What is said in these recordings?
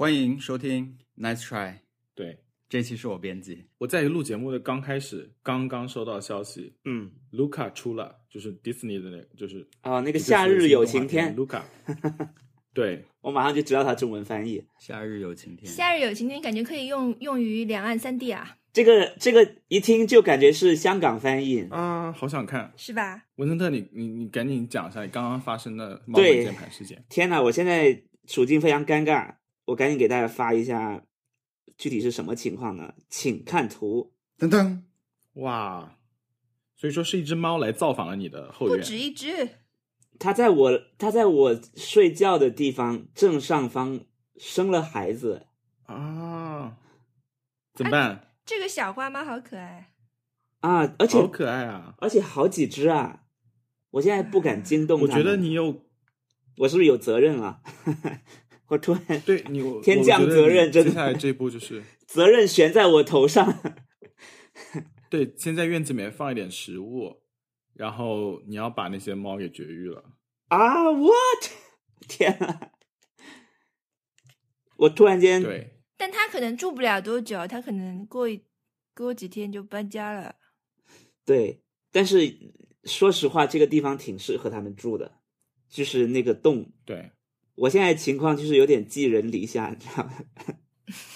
欢迎收听 Nice Try，对，这期是我编辑。我在录节目的刚开始，刚刚收到消息嗯，，Luca 出了，就是 Disney 的那个，就是哦，那个夏日有晴天，，Luca，对，我马上就知道它中文翻译。夏日有晴天，夏日有晴天，感觉可以用用于两岸三地啊，这个这个一听就感觉是香港翻译，啊，好想看。是吧？文森特，你你你赶紧讲一下你刚刚发生的猫本键盘事件。天哪！我现在处境非常尴尬，我赶紧给大家发一下，具体是什么情况呢？请看图。噔噔，哇，所以说是一只猫来造访了你的后院，不止一只，它在我它在我睡觉的地方正上方生了孩子，啊，怎么办？这个小花猫好可爱。啊，而且好可爱啊！而且好几只啊！我现在不敢惊动它我觉得你有我是不是有责任啊？我突然对你我 天降责任真的接下来这一步就是责任悬在我头上。对，先在院子里面放一点食物，然后你要把那些猫给绝育了。啊，what？天啊！我突然间，对，但他可能住不了多久，他可能过一过几天就搬家了。对但是说实话，这个地方挺适合他们住的，就是那个洞。对，我现在情况就是有点寄人篱下，你知道吗？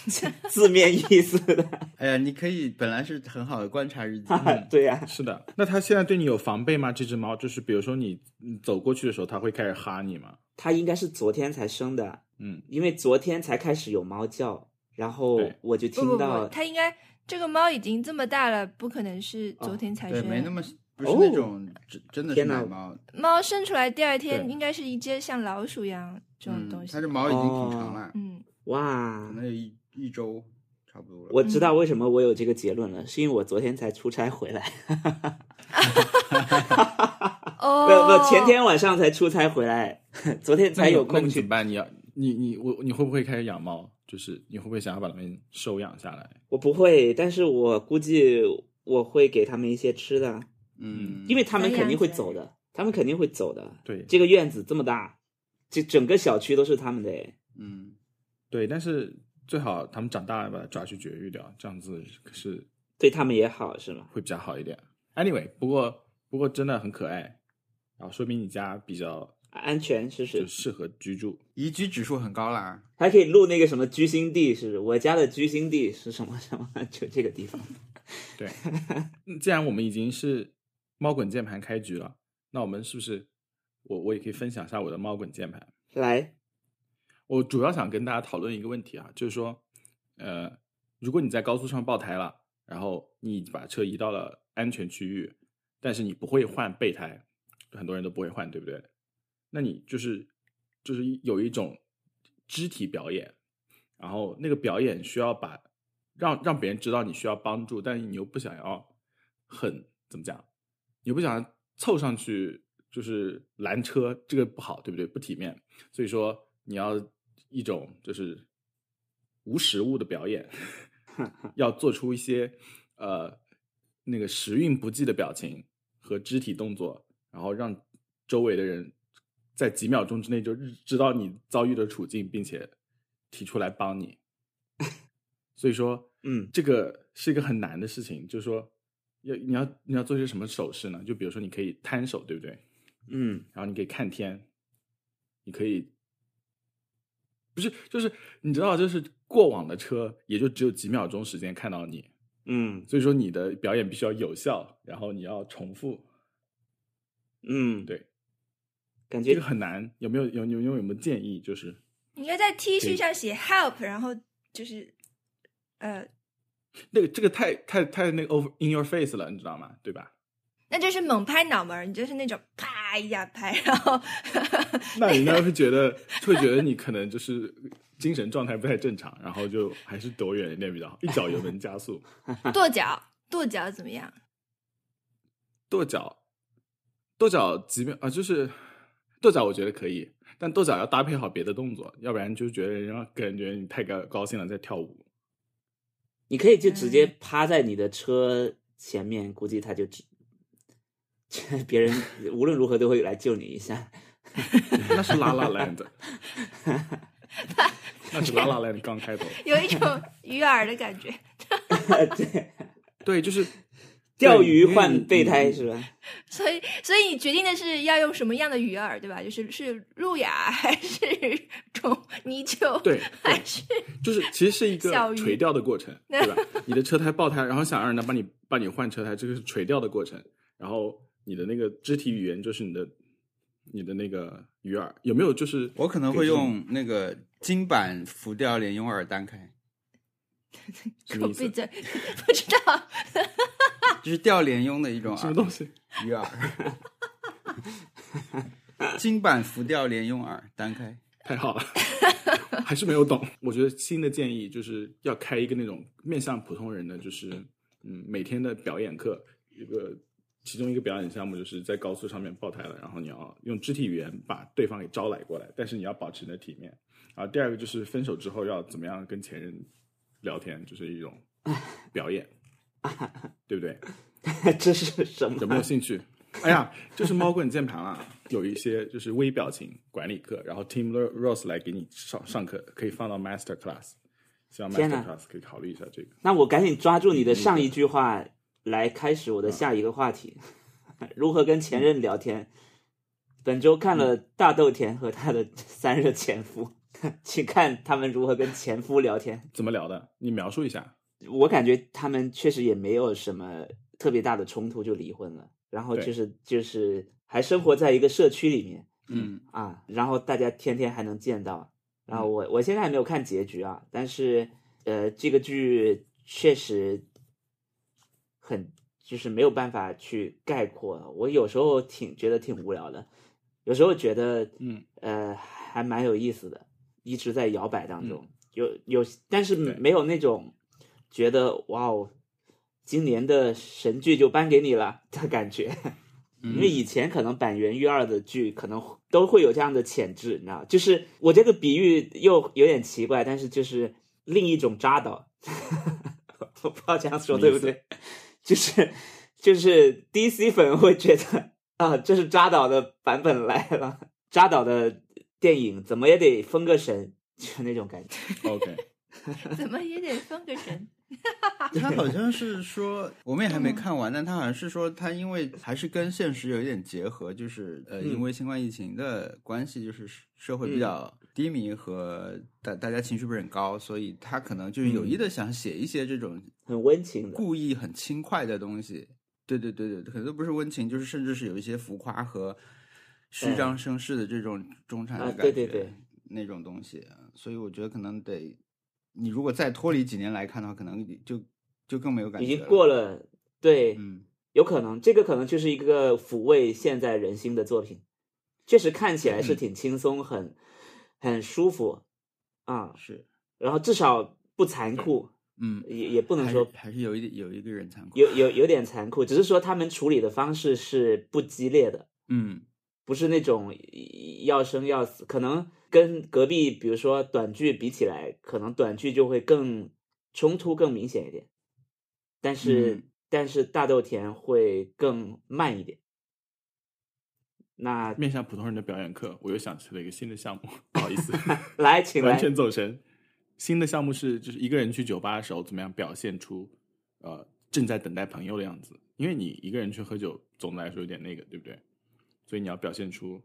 字面意思的，哎呀，你可以本来是很好的观察日记，对呀、是的。那它现在对你有防备吗？这只猫就是，比如说你你走过去的时候，它会开始哈你吗？它应该是昨天才生的，嗯，因为昨天才开始有猫叫，然后我就听到不，它应该这个猫已经这么大了，不可能是昨天才对，生。没那么不是那种真真的是天哪奶猫，猫生出来第二天应该是一只像老鼠一样这种嗯东，西。它这毛已经挺长了，嗯，哇可，能有一一周差不多了。我知道为什么我有这个结论了，是因为我昨天才出差回来，哦，不不，前天晚上才出差回来，昨天才有空去你怎么办？你要你你我你会不会开始养猫？就是你会不会想要把它们收养下来？我不会，但是我估计我会给他们一些吃的，嗯，因为他们肯定会走的，他们肯定会走的。对这个院子这么大，这整个小区都是他们的诶。嗯，对，但是最好他们长大了把它抓去绝育掉，这样子是对他们也好是吗？会比较好一点。Anyway，不过不过真的很可爱，然后说明你家比较安全是就是适合居住。宜居指数很高啦。还可以录那个什么居心地，是我家的居心地是什么什么，就这个地方。对，嗯既然我们已经是猫滚键盘开局了，那我们是不是我我也可以分享一下我的猫滚键盘？来，我主要想跟大家讨论一个问题啊，就是说，呃，如果你在高速上爆胎了，然后你把车移到了安全区域，但是你不会换备胎，很多人都不会换，对不对？那你就是就是有一种肢体表演，然后那个表演需要把让让别人知道你需要帮助，但是你又不想要很怎么讲，你又不想要凑上去就是拦车，这个不好，对不对？不体面，所以说你要一种就是无实物的表演，要做出一些呃那个时运不济的表情和肢体动作，然后让周围的人在几秒钟之内就知道你遭遇的处境，并且提出来帮你。所以说，嗯这个是一个很难的事情，就是说要你要你要做些什么手势呢？就比如说你可以摊手，对不对？嗯，然后你可以看天，你可以，不是，就是你知道，就是过往的车也就只有几秒钟时间看到你，嗯所以说你的表演必须要有效，然后你要重复，嗯，对，感觉这个很难，有没有有有有有没有建议？就是你应该在 T 恤上写 help，然后就是呃，那个这个太太太那个 over in your face 了，你知道吗？对吧？那就是猛拍脑门，你就是那种啪一下拍，然后 那人家会觉得会觉得你可能就是精神状态不太正常，然后就还是躲远一点比较好，一脚油门加速。跺脚，跺脚怎么样？跺脚，跺脚几秒啊？就是跺脚，我觉得可以，但跺脚要搭配好别的动作，要不然就觉得人家感觉你太高高兴了，在跳舞。你可以就直接嗯趴在你的车前面，估计他就只 别人无论如何都会来救你一下。那是拉拉 land，那是拉拉链刚开头。有一种鱼饵的感觉。对，对，就是钓鱼换备胎是吧？所以，所以你决定的是要用什么样的鱼饵，对吧？就是是路亚还是种泥鳅？对还是就是其实是一个垂钓的过程，对吧？你的车胎爆胎，然后想让人家帮你帮你换车胎，这个是垂钓的过程。然后你的那个肢体语言就是你的你的那个鱼饵，有没有就是我可能会用那个金版浮钓连用饵单开，什么意思？口闭嘴？不知道。就是钓连用的一种什么东西？鱼饵。金版浮钓连用饵单开，太好了，还是没有懂。我觉得新的建议就是要开一个那种面向普通人的，就是嗯每天的表演课，一个其中一个表演项目就是在高速上面爆胎了，然后你要用肢体语言把对方给招来过来，但是你要保持你的体面。然后第二个就是分手之后要怎么样跟前任聊天，就是一种表演，对不对？这是什么？有没有兴趣？哎呀，就是猫棍键盘啊，有一些就是微表情管理课，然后 Tim Rose 来给你上上课，可以放到 Master Class，希望 Master Class 可以考虑一下这个。那我赶紧抓住你的上一句话来开始我的下一个话题：如何跟前任聊天。本周看了大豆田和他的三任前夫，请看他们如何跟前夫聊天。怎么聊的？你描述一下。我感觉他们确实也没有什么特别大的冲突就离婚了，然后就是就是还生活在一个社区里面嗯，啊，然后大家天天还能见到。然后我我现在还没有看结局啊，但是呃，这个剧确实很就是没有办法去概括。我有时候挺觉得挺无聊的，有时候觉得嗯呃还蛮有意思的，一直在摇摆当中。有有，但是对没有那种觉得哇哦，今年的神剧就颁给你了的感觉。因为以前可能板垣育二的剧可能都会有这样的潜质，你知道，就是我这个比喻又有点奇怪，但是就是另一种扎导，我不知道这样说对不对？就是就是 DC 粉会觉得啊，这是扎导的版本来了，扎导的电影怎么也得封个神，就那种感觉。OK，怎么也得封个神。他好像是说，我们也还没看完，但他好像是说，他因为还是跟现实有一点结合，就是呃，嗯因为新冠疫情的关系，就是社会比较低迷和大大家情绪不是很高，所以他可能就是有意的想写一些这种很温情的，故意很轻快的东西。对对对对，可能都不是温情，就是甚至是有一些浮夸和虚张声势的这种中产的啊感觉，对对对那种东西。所以我觉得可能得，你如果再脱离几年来看的话，可能就就更没有感觉。已经过了，对，嗯，有可能这个可能就是一个抚慰现在人心的作品，确实看起来是挺轻松，很很舒服啊，是，然后至少不残酷，嗯，也也不能说还是有一点有一个人残酷。有有有点残酷，只是说他们处理的方式是不激烈的，嗯不是那种要生要死，可能跟隔壁比如说短剧比起来，可能短剧就会更冲突更明显一点，但是、嗯但是大豆田会更慢一点。那面向普通人的表演课，我又想起了一个新的项目，不好意思，来，请 来完，全走神。新的项目是，就是一个人去酒吧的时候，怎么样表现出呃正在等待朋友的样子？因为你一个人去喝酒，总的来说有点那个，对不对？所以你要表现出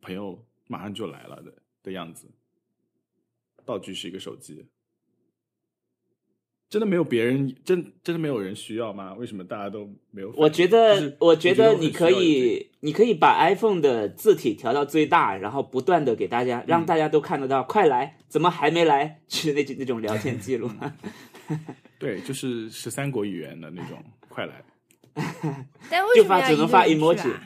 朋友马上就来了的的样子。道具是一个手机，真的没有别人，真真的没有人需要吗？为什么大家都没有？我觉就得是，我觉得你可以，你可以把 iPhone 的字体调到最大，然后不断的给大家，让大家都看得到，快来，怎么还没来？是那那种聊天记录。对，就是十三国语言的那种，快来。但为就什么只能发 emoji 啊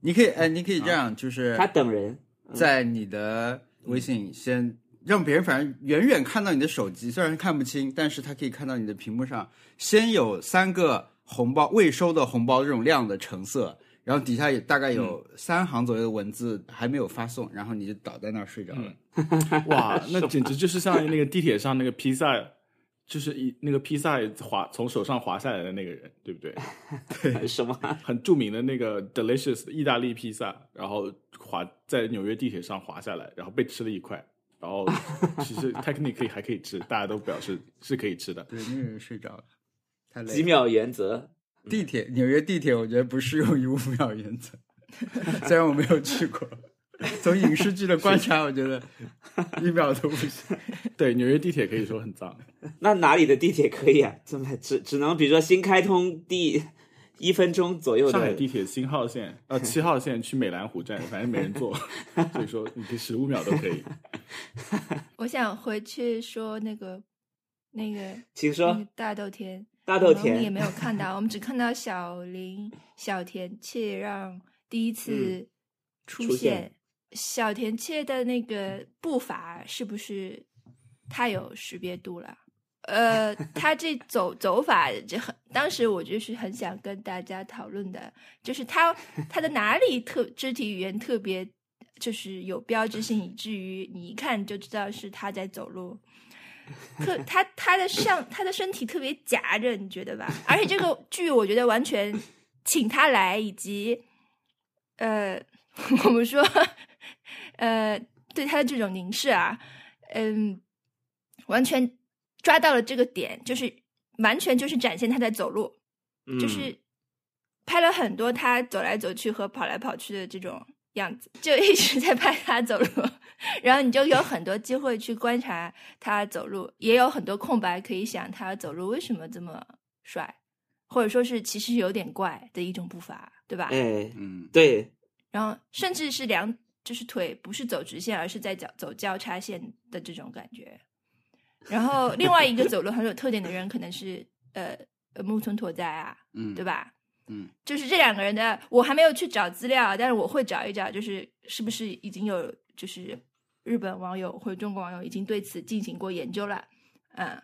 你可以，哎，你可以这样，就是他等人，在你的微信先让别人反正远远看到你的手机，虽然看不清，但是他可以看到你的屏幕上先有三个红包未收的红包这种亮的橙色，然后底下也大概有三行左右的文字还没有发送，然后你就倒在那儿睡着了。哇，那简直就是像那个地铁上那个披萨，就是一那个披萨滑从手上滑下来的那个人，对不对？什么？很著名的那个 delicious 意大利披萨，然后滑在纽约地铁上滑下来，然后被吃了一块，然后 其实 technically 还可以吃，大家都表示是可以吃的。对，那个人睡着了，太累了。几秒原则，地铁，纽约地铁，我觉得不适用于五秒原则。虽然我没有去过，从影视剧的观察，我觉得一秒都不行。对，纽约地铁可以说很脏。那哪里的地铁可以啊？这么只只能比如说新开通第一分钟左右的上海地铁新号线呃七号线去美兰湖站，反正没人坐，所以说你十五秒都可以。我想回去说那个那个请说那个大豆田，大豆我们也没有看到，我们只看到小林、小田切让第一次出现小田切的那个步伐是不是太有识别度了？呃，他这走走法，就很，当时我就是很想跟大家讨论的，就是他他的哪里特肢体语言特别，就是有标志性，以至于你一看就知道是他在走路。特他他的上他的身体特别夹着，你觉得吧？而且这个剧我觉得完全请他来，以及呃，我们说呃对他的这种凝视啊，嗯，完全抓到了这个点，就是完全就是展现他在走路，嗯就是拍了很多他走来走去和跑来跑去的这种样子，就一直在拍他走路，然后你就有很多机会去观察他走路，也有很多空白可以想他走路为什么这么帅，或者说是其实有点怪的一种步伐，对吧？哎，嗯，对，然后甚至是两就是腿不是走直线，而是在脚走交叉线的这种感觉。然后另外一个走路很有特点的人，可能是呃呃木村拓哉啊，嗯，对吧？嗯，就是这两个人的，我还没有去找资料，但是我会找一找，就是是不是已经有就是日本网友或者中国网友已经对此进行过研究了，嗯，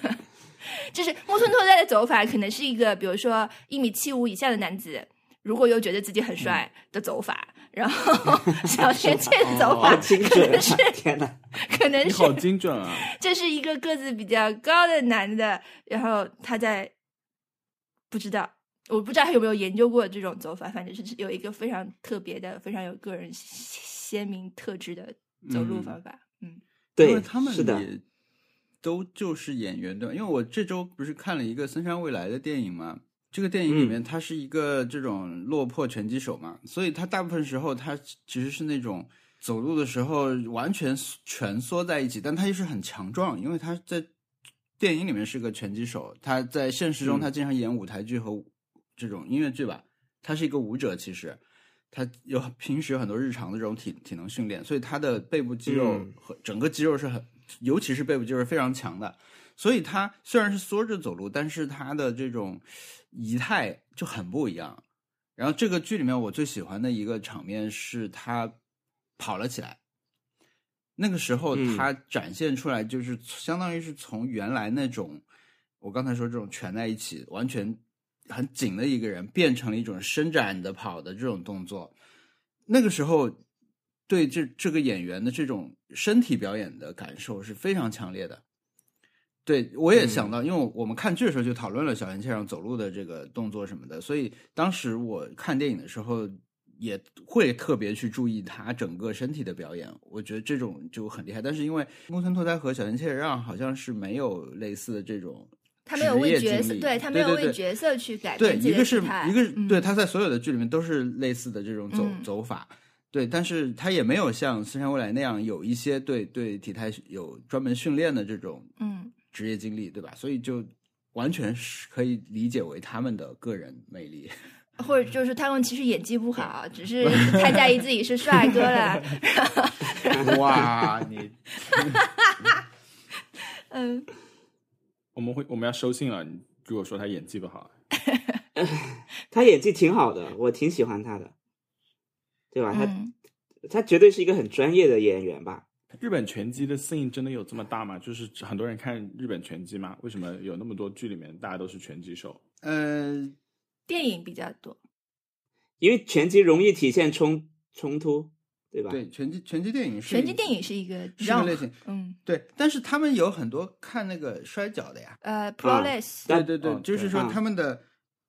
就是木村拓哉的走法可能是一个，比如说一米七五以下的男子，如果又觉得自己很帅的走法，然后 小田切的走法可能是啊！天呐，可能是你好精准啊！这是一个个子比较高的男的，然后他在不知道，我不知道他有没有研究过这种走法，反正是有一个非常特别的、非常有个人鲜明特质的走路方法。嗯因对为，他们是的，也都就是演员对吧？因为我这周不是看了一个森山未来的电影嘛，这个电影里面他是一个这种落魄拳击手嘛，所以他大部分时候他其实是那种走路的时候完全蜷缩在一起，但他又是很强壮，因为他在电影里面是个拳击手，他在现实中嗯他经常演舞台剧和这种音乐剧吧，他是一个舞者，其实。他有平时有很多日常的这种体体能训练，所以他的背部肌肉嗯和整个肌肉是很，尤其是背部肌肉是非常强的。所以他虽然是缩着走路，但是他的这种仪态就很不一样。然后这个剧里面我最喜欢的一个场面是他跑了起来，那个时候嗯他展现出来就是相当于是从原来那种我刚才说这种蜷在一起完全很紧的一个人，变成了一种伸展的跑的这种动作。那个时候对这这个演员的这种身体表演的感受是非常强烈的。对，我也想到，因为我们看剧的时候就讨论了小田切让走路的这个动作什么的，所以当时我看电影的时候也会特别去注意他整个身体的表演。我觉得这种就很厉害。但是因为木村拓哉和小田切让好像是没有类似的这种他没有为角色，对他没有为角色去改对，一个是一个嗯对他在所有的剧里面都是类似的这种走、嗯走法，对，但是他也没有像森山未来那样有一些对对体态有专门训练的这种嗯职业经历，对吧？所以就完全是可以理解为他们的个人魅力。或者就是他们其实演技不好，只是 太在意自己是帅哥了。哇，你 嗯，我们会我们要收信了。你如果说他演技不好，他演技挺好的，我挺喜欢他的，对吧？他嗯他绝对是一个很专业的演员吧？日本拳击的 scene 真的有这么大吗？就是很多人看日本拳击吗？为什么有那么多剧里面大家都是拳击手？呃，电影比较多。因为拳击容易体现冲冲突，对吧？对，拳击拳击电影是拳击电影是一个什么类型，嗯，对，但是他们有很多看那个摔跤的呀，呃，Pro Less，、但对对对，哦就是说他们的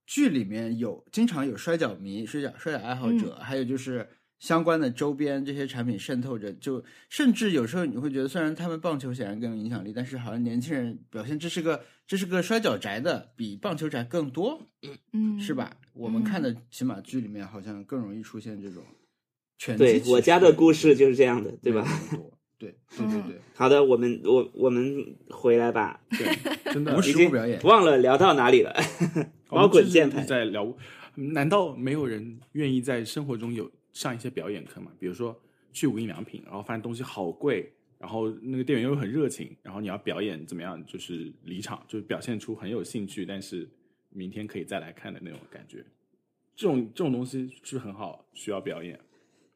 剧里面有经常有摔跤迷、摔跤摔跤爱好者，还有就是相关的周边这些产品渗透着，就甚至有时候你会觉得，虽然他们棒球显然更有影响力，但是好像年轻人表现这是个这是个摔跤宅的比棒球宅更多，嗯，是？吧？我们看的起码剧里面好像更容易出现这种拳击对我家的故事就是这样的，对吧？对对 对对，好的，我们我我们回来吧，对，真的无已经实物表演。忘了聊到哪里了。猫滚键盘在聊，难道没有人愿意在生活中有上一些表演课吗？比如说去无印良品，然后发现东西好贵，然后那个店员又很热情，然后你要表演怎么样，就是离场，就是表现出很有兴趣，但是明天可以再来看的那种感觉。这种这种东西是很好，需要表演。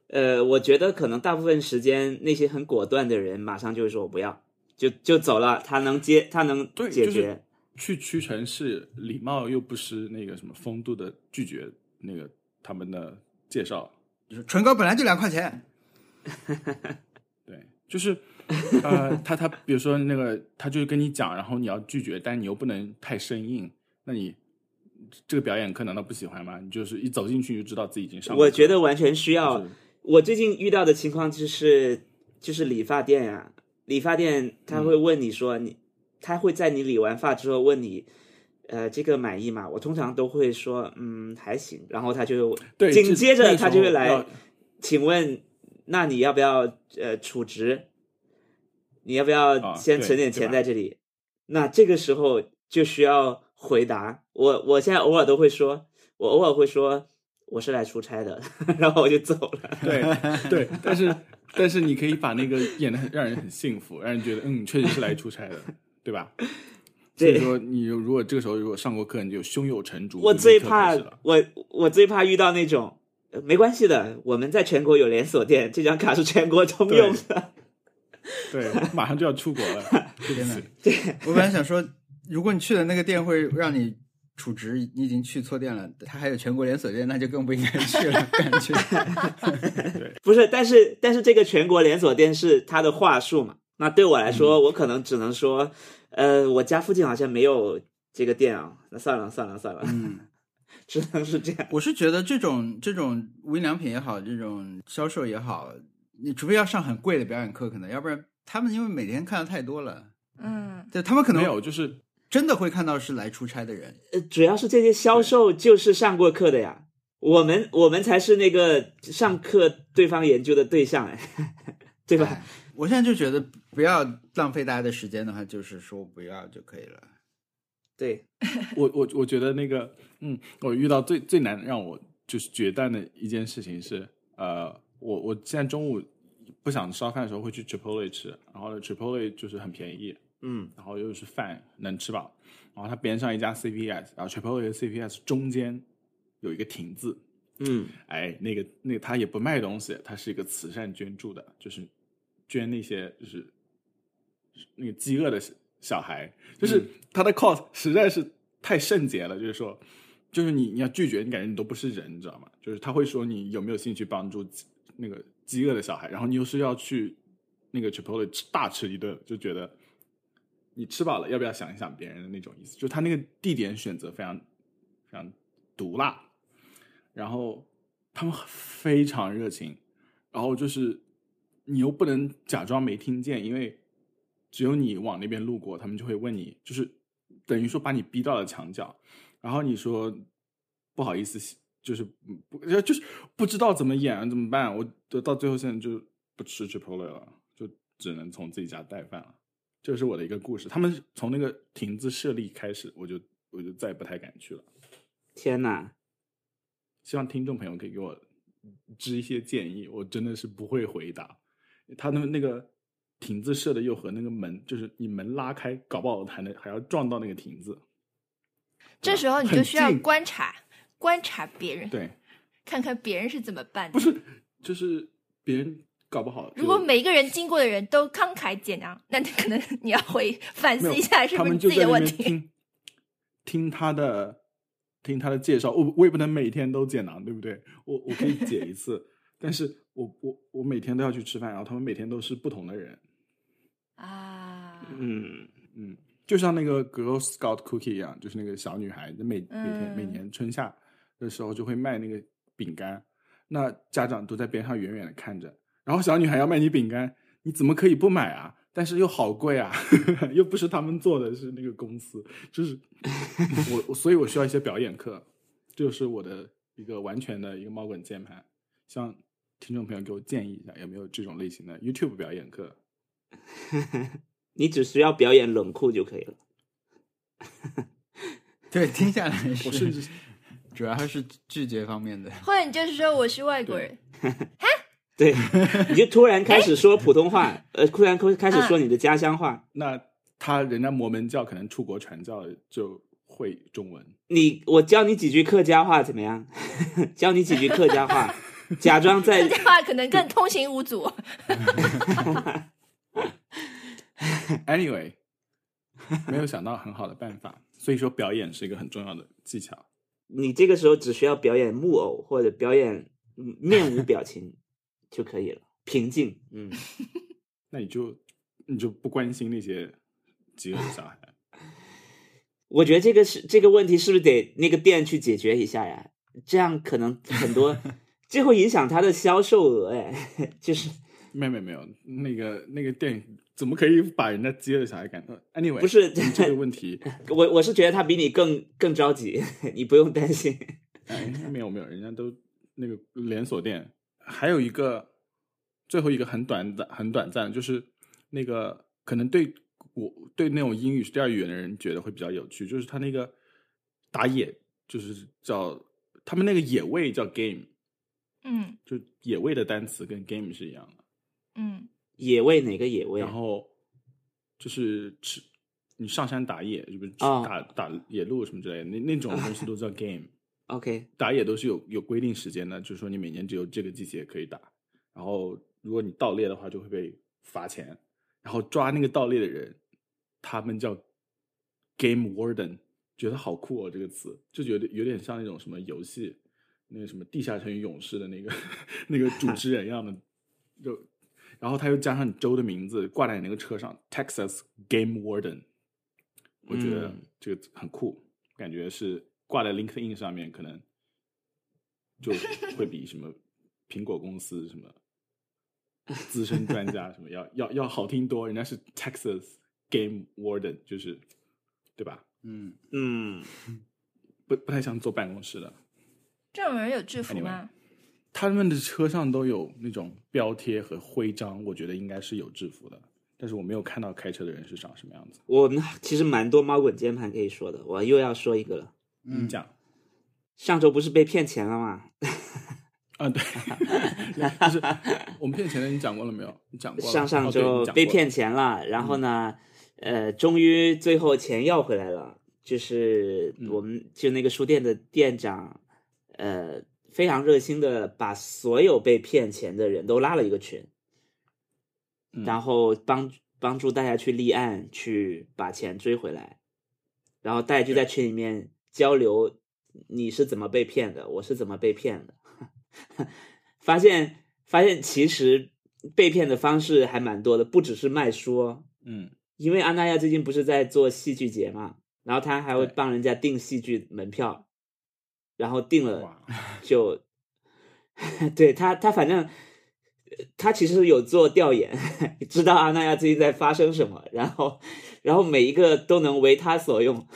呃，我觉得可能大部分时间那些很果断的人，马上就会说我不要，就就走了。他能接，他能，解决。就是去屈臣氏，礼貌又不失那个什么风度的拒绝那个他们的介绍。就是唇膏本来就两块钱，对，就是呃，他他比如说那个，他就是跟你讲，然后你要拒绝，但你又不能太生硬。那你这个表演课难道不喜欢吗？你就是一走进去就知道自己已经上。我觉得完全需要。就是我最近遇到的情况就是，就是理发店呀、理发店他会问你说你，他会在你理完发之后问你，呃，这个满意吗？我通常都会说，嗯，还行。然后他就对，紧接着他就会来，请问，那你要不要呃储值？你要不要啊先存点钱在这里？那这个时候就需要回答。我我现在偶尔都会说，我偶尔会说我是来出差的，然后我就走了。对对，但是但是你可以把那个演的很让人很幸福，让人觉得嗯，确实是来出差的，对吧？所以对说，你如果这个时候如果上过课，你就胸有成竹。我最怕我我最怕遇到那种。呃没关系的，我们在全国有连锁店，这张卡是全国通用的。对，马上就要出国了，对。我本来想说，如果你去的那个店会让你储值，你已经去错店了，它还有全国连锁店，那就更不应该去了，感觉。不是，但是但是这个全国连锁店是它的话术嘛？那对我来说，我可能只能说，呃，我家附近好像没有这个店啊。那算了算了算了，嗯，只能是这样。我是觉得这种这种无印良品也好，这种销售也好，你除非要上很贵的表演课，可能要不然他们因为每天看的太多了，嗯，对他们可能没有，就是真的会看到是来出差的人。呃，主要是这些销售就是上过课的呀，我们我们才是那个上课对方研究的对象哎，对吧？哎我现在就觉得不要浪费大家的时间的话，就是说不要就可以了。对，我我我觉得那个，嗯，我遇到最最难让我就是决断的一件事情是，呃，我我现在中午不想烧饭的时候会去 Chipotle 吃，然后呢 Chipotle 就是很便宜，嗯然后又是饭能吃饱，然后它边上一家 CPS，然后 Chipotle 和 CPS 中间有一个亭子，嗯哎，那个那个他也不卖东西，他是一个慈善捐助的，就是捐那些就是那个饥饿的小小孩，就是他的 cause 实在是太圣洁了，就是说，就是你你要拒绝，你感觉你都不是人，你知道吗？就是他会说你有没有兴趣帮助那个饥饿的小孩，然后你又是要去那个 Chipotle 大吃一顿，就觉得你吃饱了要不要想一想别人的那种意思，就他那个地点选择非常非常毒辣，然后他们非常热情，然后就是你又不能假装没听见，因为只有你往那边路过，他们就会问你，就是等于说把你逼到了墙角，然后你说不好意思，就是不就是不知道怎么演怎么办，我就到最后现在就不吃 Chipotle 了，就只能从自己家带饭了。这是我的一个故事。他们从那个亭子设立开始，我就我就再也不太敢去了。天哪，希望听众朋友可以给我支一些建议，我真的是不会回答。他的那个亭子设的又和那个门，就是你门拉开，搞不好还能还要撞到那个亭子。这时候你就需要观察观察别人，对，看看别人是怎么办的。不是，就是别人搞不好，如果每一个人经过的人都慷慨解囊，那你可能你要回 反思一下，是不是自己的问题？听听他的听他的介绍，我我也不能每天都解囊，对不对？我我可以解一次，但是我我我每天都要去吃饭，然后他们每天都是不同的人，啊，嗯，嗯，就像那个 Girl Scout Cookie 一样，就是那个小女孩，每每天每嗯年春夏的时候就会卖那个饼干，那家长都在边上远远的看着，然后小女孩要卖你饼干，你怎么可以不买啊？但是又好贵啊，又不是他们做的，是那个公司，就是 我我，所以我需要一些表演课，这就是我的一个完全的一个猫滚键盘，希望听众朋友给我建议一下，有没有这种类型的 YouTube 表演课？你只需要表演冷酷就可以了。对，听下来我甚至是主要还是拒绝方面的。或者你就是说我是外国人，哈 对，你就突然开始说普通话，呃，突然开开始说你的家乡话。那他人家摩门教可能出国传教就会中文，你我教你几句客家话怎么样？教你几句客家话，假装在这句话可能更通行无阻。Anyway，没有想到很好的办法，所以说表演是一个很重要的技巧。你这个时候只需要表演木偶或者表演嗯面无表情就可以了，平静。嗯，那你就你就不关心那些饥饿的小孩。我觉得这个是这个问题是不是得那个店去解决一下呀？这样可能很多，这会影响他的销售额哎，就是没有没有没有，那个那个电影怎么可以把人家饥饿的小孩赶到？Anyway，不是这个问题，我我是觉得他比你更更着急，你不用担心。哎，没有没有，人家都那个连锁店，还有一个最后一个很短的很短暂，就是那个可能对我对那种英语是第二语言的人觉得会比较有趣，就是他那个打野，就是叫他们那个野味叫 game，嗯。就野味的单词跟 game 是一样的。嗯。野味哪个野味？啊？然后就是吃你上山打野，就比如哦。打、打野鹿什么之类的，那那种东西都叫 game。OK，打野都是有有规定时间的，就是说你每年只有这个季节可以打，然后如果你盗猎的话就会被罚钱，然后抓那个盗猎的人，他们叫 game warden，觉得好酷哦这个词，就有点有点像那种什么游戏，那个什么地下城与勇士的那个那个主持人一样的，就然后他又加上你州的名字挂在你那个车上，Texas Game Warden，我觉得嗯这个很酷，感觉是挂在 LinkedIn 上面，可能就会比什么苹果公司什么资深专家什么要要要好听多，人家是 Texas Game Warden，就是对吧？嗯，嗯，不不太像坐办公室的。这种人有制服吗？他们的车上都有那种标贴和徽章，我觉得应该是有制服的，但是我没有看到开车的人是长什么样子。我们其实蛮多猫滚键盘可以说的，我又要说一个了。你讲上周不是被骗钱了吗？啊，对，就是我们骗钱的，你讲过了没有？你讲过了。上上周被骗钱了，然后呢，呃，终于最后钱要回来了，就是嗯我们就那个书店的店长，呃，非常热心的把所有被骗钱的人都拉了一个群，嗯。然后帮帮助大家去立案，去把钱追回来，然后大家就在。群里面交流，你是怎么被骗的，我是怎么被骗的，发现发现其实被骗的方式还蛮多的，不只是卖书哦，嗯。因为安娜亚最近不是在做戏剧节嘛，然后他还会帮人家订戏剧门票，然后定了哇，就，对他他反正呃他其实有做调研，知道阿那亚最近在发生什么，然后然后每一个都能为他所用，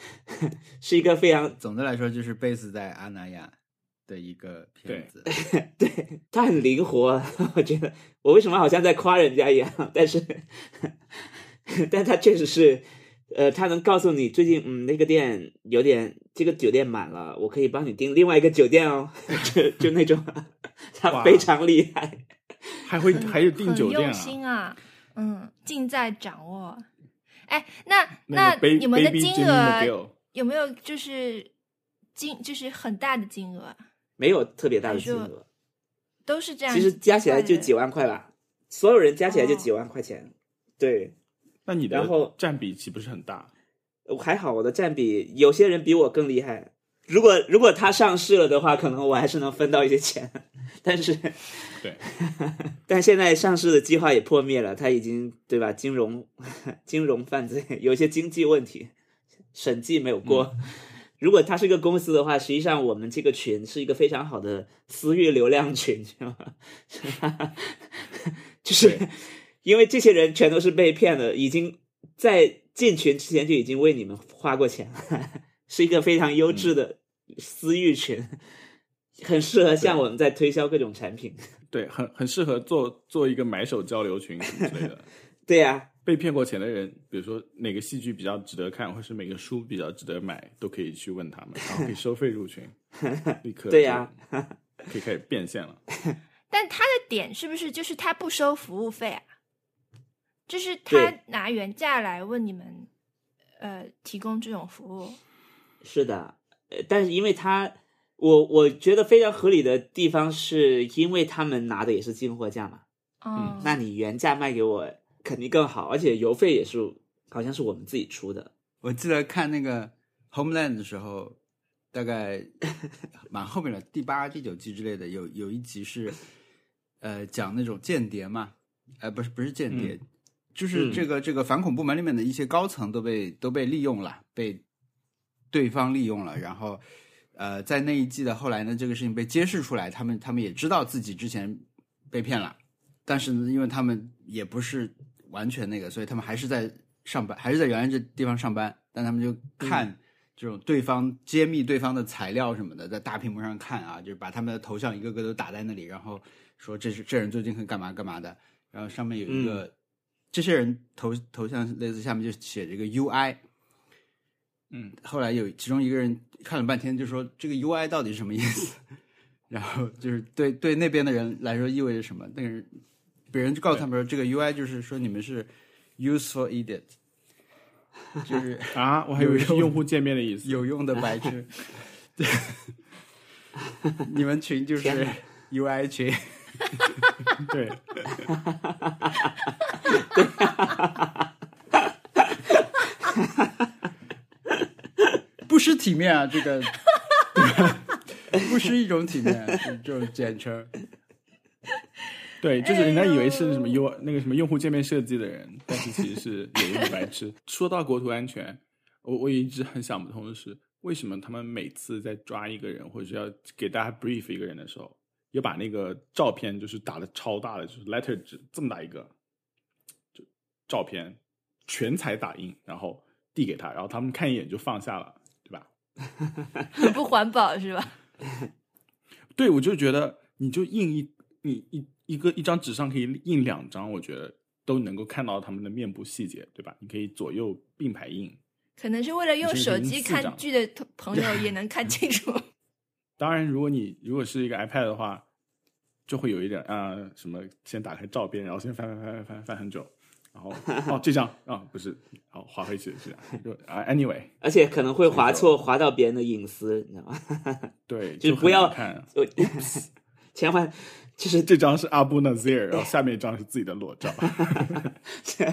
是一个非常总的来说就是 base 在阿那亚的一个片子。对他很灵活，我觉得我为什么好像在夸人家一样，但是，但他确实是，呃，他能告诉你最近嗯那个店有点这个酒店满了，我可以帮你订另外一个酒店哦，就就那种，他非常厉害。还会还有订酒店啊？心啊，嗯，尽在掌握。哎，那那你们的金额有没有就是金就是很大的金额？没有特别大的金额，都是这样，其实加起来就几万。块吧，所有人加起来就哦几万块钱。对，那你的然后占比岂不是很大？我还好，我的占比有些人比我更厉害。如果如果他上市了的话，可能我还是能分到一些钱，但是对，但现在上市的计划也破灭了，他已经对吧？金融 金融犯罪有一些经济问题，审计没有过，如果它是一个公司的话，实际上我们这个群是一个非常好的私域流量群，知道吗？就是因为这些人全都是被骗的，已经在进群之前就已经为你们花过钱了，是一个非常优质的私域群，很适合像我们在推销各种产品。对，很很适合做做一个买手交流群什么之类的。对呀、被骗过钱的人，比如说哪个戏剧比较值得看，或是哪个书比较值得买，都可以去问他们，然后可以收费入群，立刻对呀、就可以开始变现了。但他的点是不是就是他不收服务费啊？就是他拿原价来问你们，呃，提供这种服务。是的，呃，但是因为他，我我觉得非常合理的地方，是因为他们拿的也是进货价嘛，嗯，那你原价卖给我肯定更好，而且邮费也是好像是我们自己出的。我记得看那个《Homeland》的时候，大概 蛮后面的，第八、第九季之类的，有有一集是呃讲那种间谍嘛，呃不是不是间谍，就是嗯。这个这个反恐部门里面的一些高层都被都被利用了，被对方利用了，然后呃在那一季的后来呢，这个事情被揭示出来，他们他们也知道自己之前被骗了，但是呢，因为他们也不是完全那个，所以他们还是在上班，还是在原来这地方上班，但他们就看这种对方揭秘对方的材料什么的，在大屏幕上看啊，就是把他们的头像一个个都打在那里，然后说这是这人最近会干嘛干嘛的，然后上面有一个、这些人头头像类似下面就写着一个 UI，嗯，后来有其中一个人看了半天，就说这个 UI 到底是什么意思？然后就是对对那边的人来说意味着什么？那个人别人就告诉他们说，这个 UI 就是说你们是 useful idiot，就是 啊，我还以为是用户界面的意思。有用的白痴。对，你们群就是 UI 群，对，不失体面啊，这个不失一种体面，啊这这种简称。对，就是人家以为是什么哎 U、那个什么用户界面设计的人，但是其实是有用的白痴。说到国土安全，我我也一直很想不通的是，为什么他们每次在抓一个人或者是要给大家 brief 一个人的时候，要把那个照片就是打的超大的，就是 letter 纸这么大一个，就照片全彩打印，然后递给他，然后他们看一眼就放下了，对吧？很不环保是吧？对，我就觉得你就印一你一一个一张纸上可以印两张，我觉得都能够看到他们的面部细节，对吧？你可以左右并排印。可能是为了用手机看剧的同朋友也能看清楚。当然，如果你如果是一个 iPad 的话，就会有一点啊、什么先打开照片，然后先翻翻翻翻翻翻很久，然后哦这张啊、不是，好划回去是这样，就啊 anyway 而且可能会划错，划到别人的隐私，你知道吗？对，就是不要看。我千万就是这张是阿布纳 Zir，然后下面一张是自己的裸照 这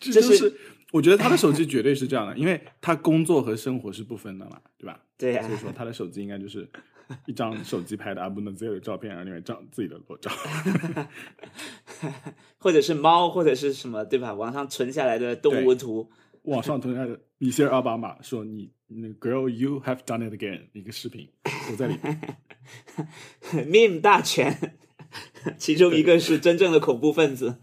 这就是是我觉得他的手机绝对是这样的，因为他工作和生活是不分的嘛，对吧？对呀、所以说他的手机应该就是一张手机拍的阿布纳 Zir 的照片，然后另外一张自己的裸照。或者是猫，或者是什么，对吧？网上存下来的动物图，网上存下来的米歇尔奥巴马说你那个 girl you have done it again 一个视频都在里面。meme 大全，其中一个是真正的恐怖分子。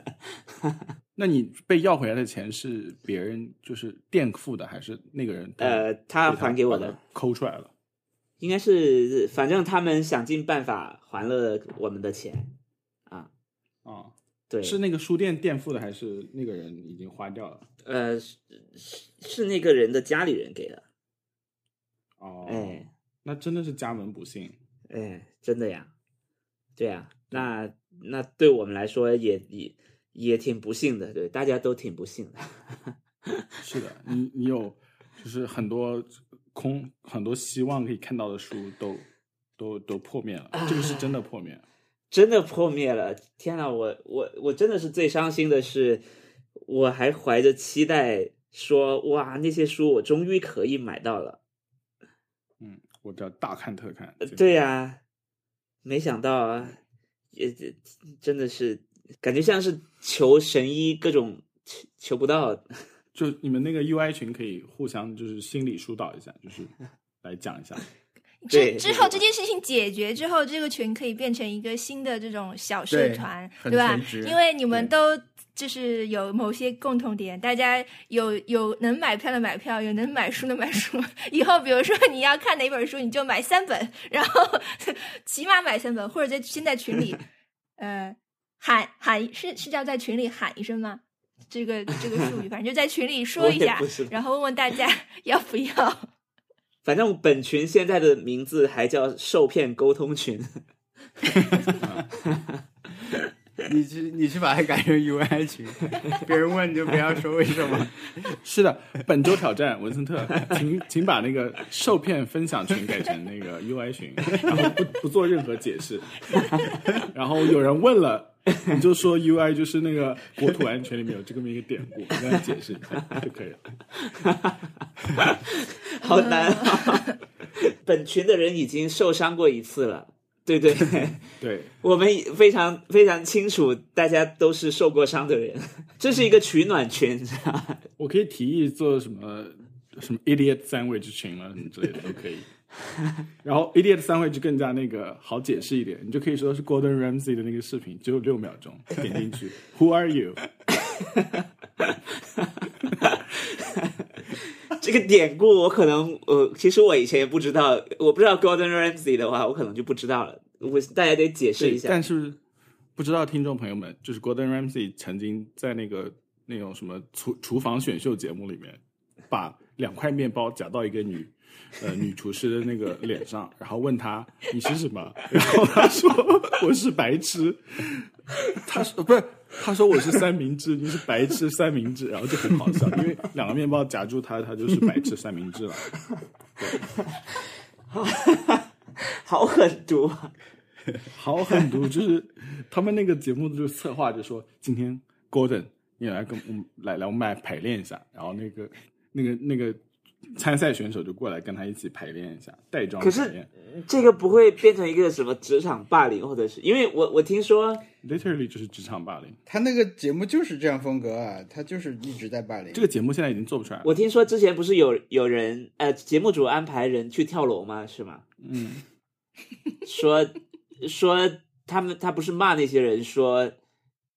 那你被要回来的钱是别人就是垫付的，还是那个人呃，他还给我的，抠出来了？应该是，反正他们想尽办法还了我们的钱啊。啊，对，是那个书店垫付的，还是那个人已经花掉了？呃，是是是那个人的家里人给的。哦，哎那真的是家门不幸。哎，真的呀，对呀，那那对我们来说也也也挺不幸的，对，大家都挺不幸的。是的，你你有就是很多空很多希望可以看到的书都都都破灭了，这个是真的破灭。真的破灭了！天呐，我我我真的是最伤心的是，我还怀着期待说，哇，那些书我终于可以买到了。嗯，我叫大看特看。呃对呀、没想到啊，也这真的是感觉像是求神医各种求求不到，就你们那个 UI 群可以互相就是心理疏导一下，就是来讲一下。对之之后这件事情解决之后，这个群可以变成一个新的这种小社团，很对吧？因为你们都就是有某些共同点，大家有有能买票的买票，有能买书的买书。以后比如说你要看哪本书，你就买三本，然后起码买三本，或者在先在群里，呃，喊喊是是叫在群里喊一声吗？这个这个术语，反正就在群里说一下然后问问大家 要不要。反正本群现在的名字还叫受骗沟通群。你去你去把它改成 UI 群，别人问你就不要说为什么。是的，本周挑战文森特，请请把那个受骗分享群改成那个 UI 群，然后不不做任何解释。然后有人问了，你就说 UI 就是那个国土安全里面有这么一个典故，你跟他解释一下就可以了。好难啊！本群的人已经受伤过一次了，对对，对，我们非常非常清楚，大家都是受过伤的人。这是一个取暖群，你知道吗我可以提议做什么什么 idiot sandwich 群啊，什么之类的都可以。然后 idiot sandwich 更加那个好解释一点，你就可以说是 Gordon Ramsay 的那个视频，只有六秒钟，点进去，Who are you？这个典故我可能呃，其实我以前也不知道，我不知道 Gordon Ramsay 的话，我可能就不知道了。我大家得解释一下。但是不知道听众朋友们，就是 Gordon Ramsay 曾经在那个那种什么厨厨房选秀节目里面，把两块面包夹到一个女呃女厨师的那个脸上，然后问她你是什么，然后她说我是白痴，他说不是。他说我是三明治，你是白痴三明治，然后就很好笑，因为两个面包夹住他，他就是白痴三明治了。好狠毒啊！好狠毒，就是他们那个节目就是策划，就说今天 Gordon 你来跟我们来来我们来排练一下，然后那个那个那个参赛选手就过来跟他一起排练一下，带妆可是这个不会变成一个什么职场霸凌，或者是因为我我听说，literally 就是职场霸凌。他那个节目就是这样风格啊，他就是一直在霸凌。这个节目现在已经做不出来了。我听说之前不是有有人呃节目组安排人去跳楼吗？是吗？嗯，说说他们他不是骂那些人说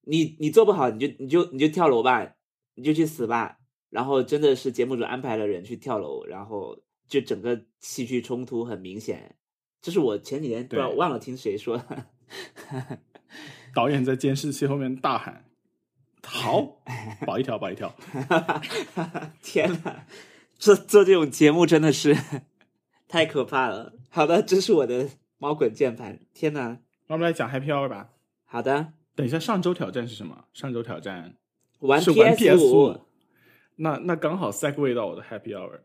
你你做不好你就你就你就跳楼吧，你就去死吧。然后真的是节目组安排了人去跳楼，然后就整个戏剧冲突很明显。这是我前几天不知道对忘了听谁说的。导演在监视器后面大喊：“好，保一条，保一条。天呐，做做这种节目真的是太可怕了。好的，这是我的猫滚键盘。天呐，”那我们来讲 Happy Hour 吧。好的，等一下，上周挑战是什么？上周挑战玩 PS 五。那那刚好 segue 到我的 Happy Hour。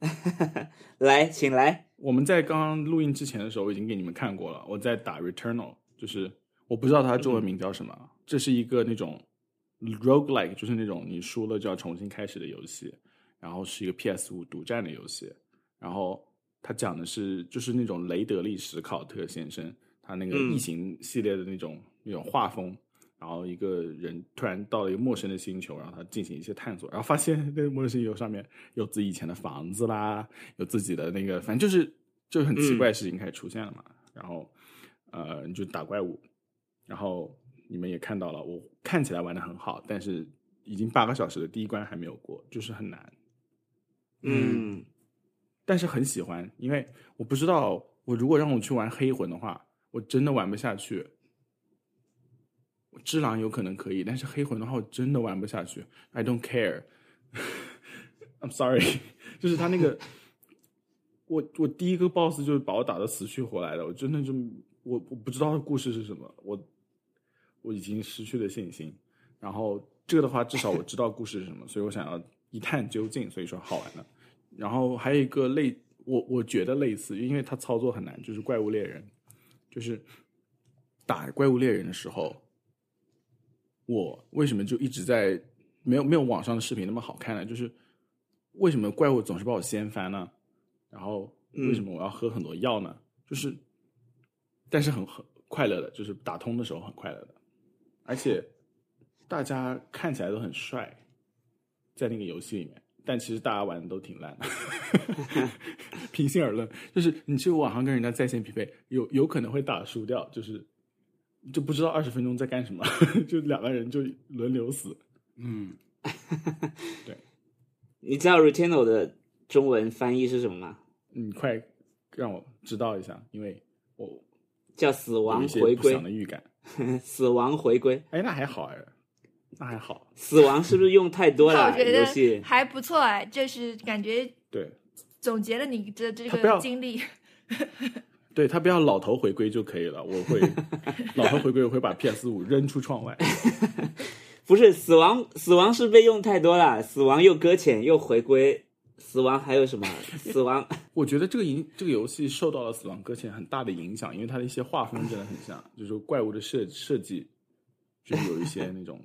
来，请来。我们在刚刚录音之前的时候，我已经给你们看过了。我在打 Returnal，就是我不知道它中文名叫什么。这是一个那种 roguelike，就是那种你输了就要重新开始的游戏。然后是一个 PS 五独占的游戏。然后它讲的是就是那种雷德利·史考特先生他那个嗯异形系列的那种、那种画风。然后一个人突然到了一个陌生的星球，然后他进行一些探索，然后发现那个陌生星球上面有自己以前的房子啦，有自己的那个，反正就是就很奇怪的事情开始出现了嘛。然后呃，你就打怪物，然后你们也看到了，我看起来玩的很好，但是已经八个小时的第一关还没有过，就是很难。嗯，但是很喜欢，因为我不知道，我如果让我去玩黑魂的话，我真的玩不下去。只狼有可能可以，但是黑魂的话，我真的玩不下去。I don't care。I'm sorry，就是他那个，我我第一个 boss 就是把我打得死去活来的，我真的就我我不知道故事是什么，我我已经失去了信心。然后这个的话，至少我知道故事是什么，所以我想要一探究竟，所以说好玩的。然后还有一个类，我我觉得类似，因为它操作很难，就是怪物猎人，就是打怪物猎人的时候，我为什么就一直在没有没有网上的视频那么好看呢？就是为什么怪物总是把我掀翻呢？然后为什么我要喝很多药呢？就是，但是很很快乐的，就是打通的时候很快乐的，而且大家看起来都很帅，在那个游戏里面，但其实大家玩的都挺烂的。平心而论，就是你去网上跟人家在线匹配，有有可能会打输掉，就是就不知道二十分钟在干什么，就两个人就轮流死。嗯，对你知道 Retino 的中文翻译是什么吗？你快让我知道一下，因为我叫死亡回归祥的预感。死亡回归，哎，那还好哎，那还好。死亡是不是用太多了？那我觉得还不错哎，就是感觉对，总结了你的这个经历。对他不要老头回归就可以了。我会 老头回归，我会把 PS 五扔出窗外。不是死亡，死亡是被用太多了，死亡又搁浅又回归，死亡还有什么？死亡 我觉得这个影这个游戏受到了《死亡搁浅》很大的影响，因为它的一些画风真的很像，就是怪物的设设计，就是有一些那种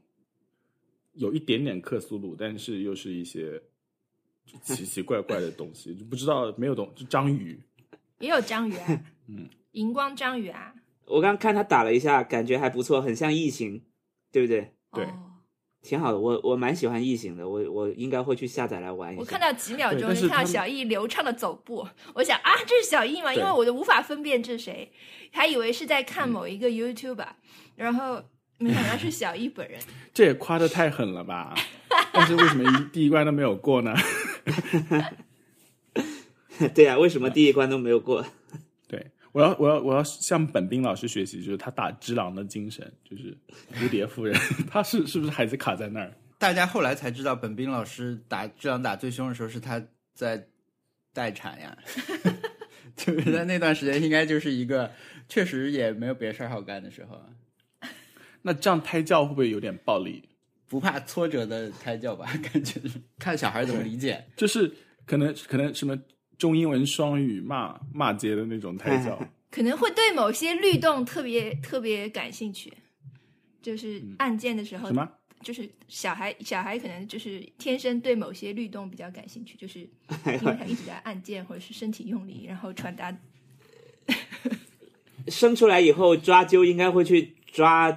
有一点点克苏鲁，但是又是一些奇奇怪怪的东西，就不知道没有懂，就章鱼，也有章鱼啊，嗯，荧光章鱼啊，我刚看他打了一下，感觉还不错，很像异形，对不对？对哦挺好的，我我蛮喜欢异形的，我我应该会去下载来玩一下。我看到几秒钟，就看到小易流畅的走步，我想啊，这是小易吗？因为我都无法分辨这是谁，还以为是在嗯看某一个 YouTube，、然后没想到是小易本人。这也夸的太狠了吧？但是为什么一第一关都没有过呢？对啊，为什么第一关都没有过？对我要我要我要向本斌老师学习，就是他打只狼的精神，就是蝴蝶夫人，他是是不是还是卡在那儿？大家后来才知道，本斌老师打只狼打最凶的时候是他在待产呀，就是在那段时间应该就是一个确实也没有别的事儿好干的时候，那这样胎教会不会有点暴力？不怕挫折的胎教吧，感觉看小孩怎么理解。就是可能可能什么中英文双语骂骂街的那种胎教，可能会对某些律动特别特别感兴趣，就是按键的时候，什么？就是小孩小孩可能就是天生对某些律动比较感兴趣，就是 因为他一直在按键或者是身体用力，然后传达。生出来以后抓阄应该会去抓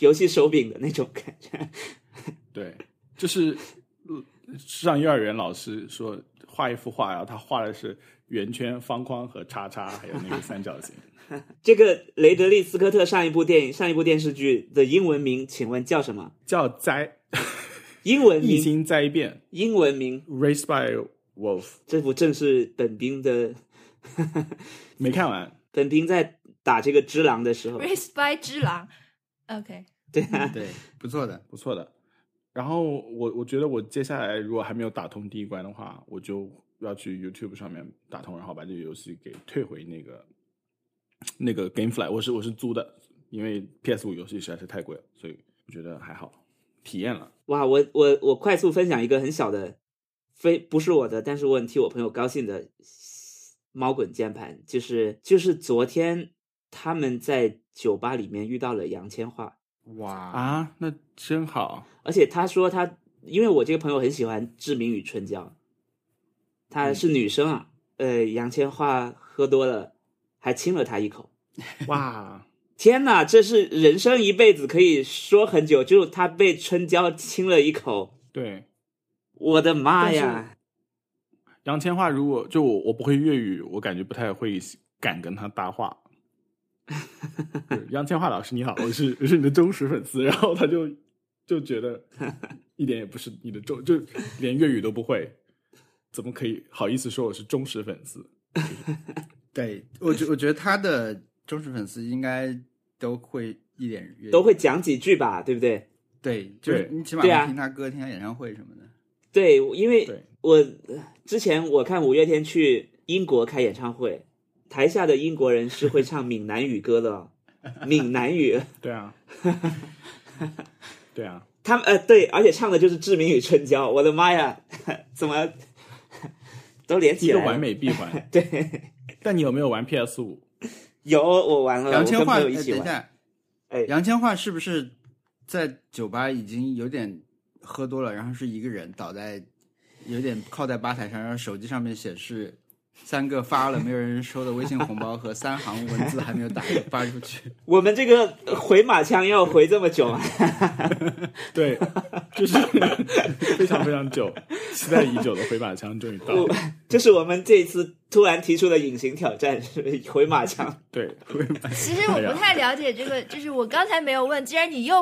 游戏手柄的那种感觉。对，就是呃上幼儿园老师说画一幅画，然后他画的是圆圈、方框和叉叉，还有那个三角形。这个雷德利·斯科特上一部电影、上一部电视剧的英文名，请问叫什么？叫灾，英文名，一心灾变英文名，，Raised by Wolf，这不正是本兵的？没看完。本兵在打这个只狼的时候，Raised by 只狼，OK，对啊，对，不错的。不错的。然后我我觉得我接下来如果还没有打通第一关的话，我就要去 YouTube 上面打通，然后把这个游戏给退回那个那个 GameFly。我是我是租的，因为 PS 五游戏实在是太贵了，所以我觉得还好，体验了。哇，我我我快速分享一个很小的，非不是我的，但是我很替我朋友高兴的猫滚键盘，就是就是昨天他们在酒吧里面遇到了杨千嬅，哇，啊，那真好。而且他说他，因为我这个朋友很喜欢《志明与春娇》，她是女生啊，呃，杨千嬅喝多了，还亲了他一口。哇，天哪，这是人生一辈子可以说很久，就他被春娇亲了一口，对，我的妈呀！杨千嬅如果就我我不会粤语，我感觉不太会敢跟她搭话。就是杨千嬅老师你好，我是我是你的忠实粉丝，然后他就就觉得一点也不是你的忠，就连粤语都不会，怎么可以好意思说我是忠实粉丝？对我觉我觉得他的忠实粉丝应该都会一点粤语都会讲几句吧，对不对？对，就是你起码听他歌、听他演唱会什么的。对，因为我呃之前我看五月天去英国开演唱会，台下的英国人是会唱闽南语歌的哦，闽南语，对啊，对啊，他们呃对，而且唱的就是《志明与春娇》，我的妈呀，怎么都连起来了？完美闭环。对，但你有没有玩 PS 五？有我玩了，杨千嬅。等一下，哎杨千嬅是不是在酒吧已经有点喝多了，然后是一个人倒在，有点靠在吧台上，然后手机上面显示三个发了没有人收的微信红包和三行文字还没有打发出去。我们这个回马枪要回这么久吗？对，就是 非常非常久，期待已久的回马枪终于到了。就是我们这一次突然提出的隐形挑战，是回马枪。对，回马其实我不太了解这个，就是我刚才没有问，既然你又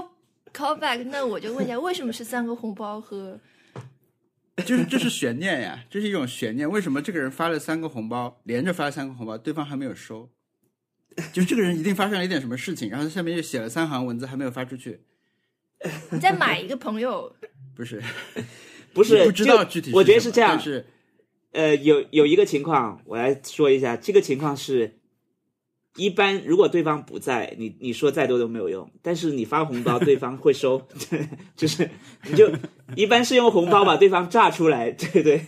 call back，那我就问一下，为什么是三个红包和 就是这是悬念呀，这是一种悬念。为什么这个人发了三个红包，连着发了三个红包，对方还没有收？就是这个人一定发生了一点什么事情，然后下面又写了三行文字还没有发出去，你再买一个朋友？不是？不是，不知道具体什么，我觉得是这样但。是呃，有有一个情况，我来说一下。这个情况是，一般如果对方不在，你你说再多都没有用。但是你发红包，对方会收，就是你就一般是用红包把对方炸出来，对对。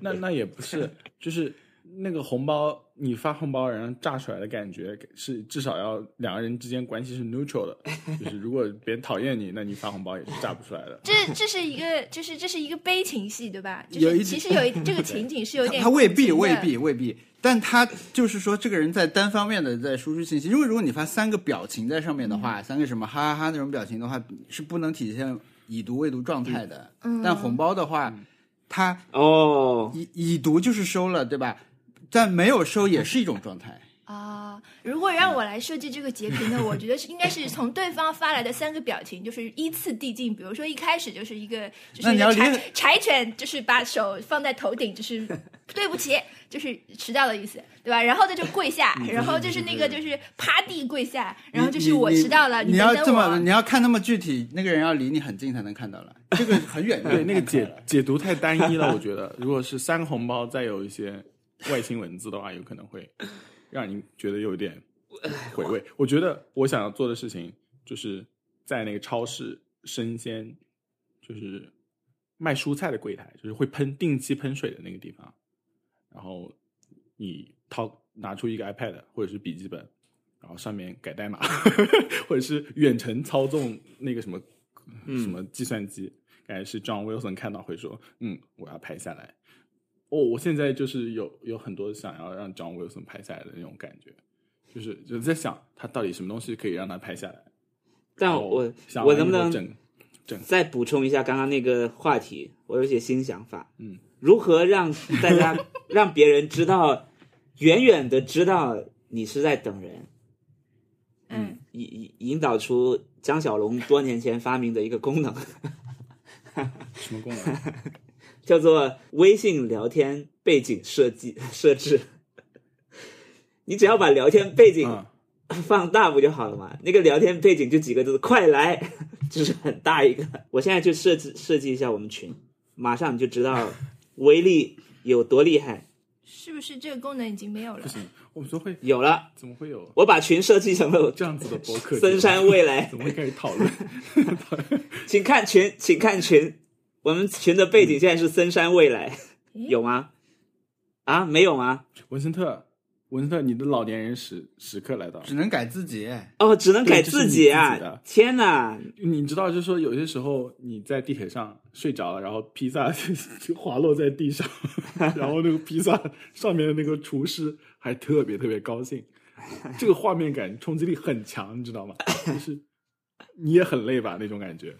那那也不是，就是那个红包，你发红包然后炸出来的感觉是至少要两个人之间关系是 neutral 的，就是如果别人讨厌你，那你发红包也是炸不出来的。这这是一个，就是这是一个悲情戏，对吧？就是其实有一这个情景是有点他未必未必未必，但他就是说这个人在单方面的在输出信息，因为如果你发三个表情在上面的话，三个什么哈哈哈那种表情的话，是不能体现已读未读状态的。嗯但红包的话，他哦，已已读就是收了，对吧？但没有收也是一种状态。啊，如果让我来设计这个截屏呢，我觉得是应该是从对方发来的三个表情，就是依次递进。比如说一开始就是一个，就是那你要一个柴柴犬，就是把手放在头顶，就是 对不起，就是迟到的意思，对吧？然后他就跪下，然后就是那个就是趴地跪下，然后就是我迟到了，你要这么，你要看那么具体，那个人要离你很近才能看到了，这个很远。对，那个解解读太单一了，我觉得，如果是三个红包再有一些外星文字的话，有可能会让你觉得有点回味。我觉得我想要做的事情就是在那个超市生鲜，就是卖蔬菜的柜台，就是会喷定期喷水的那个地方，然后你掏拿出一个 iPad 或者是笔记本，然后上面改代码，或者是远程操纵那个什么什么计算机，感觉是 John Wilson 看到会说，嗯，我要拍下来。哦，我现在就是有有很多想要让 John Wilson 拍下来的那种感觉，就是就在想他到底什么东西可以让他拍下来。但我想我能不能整整再补充一下刚刚那个话题？我有一些新想法。嗯，如何让大家 让别人知道，远远的知道你是在等人，嗯，引引引导出江小龙多年前发明的一个功能，什么功能？叫做微信聊天背景设计 设置。你只要把聊天背景嗯，放大不就好了嘛？那个聊天背景就几个字，快来，就是很大一个。我现在就设置设计一下我们群，马上你就知道威力有多厉害。是不是这个功能已经没有了不？行，我们说会有了，怎么会有我把群设计成了这样子的博客？森山未来怎，么会开始讨论？请看群，请看群。我们群的背景现在是森山未来，诶有吗？啊，没有吗？文森特，文森特，你的老年人时时刻来到只。能改自己。哦，只能改自己啊！天哪，你知道，就是说有些时候你在地铁上睡着了，然后披萨 就滑落在地上，然后那个披萨上面的那个厨师还特别特别高兴，这个画面感冲击力很强，你知道吗？就是 你也很累吧那种感觉，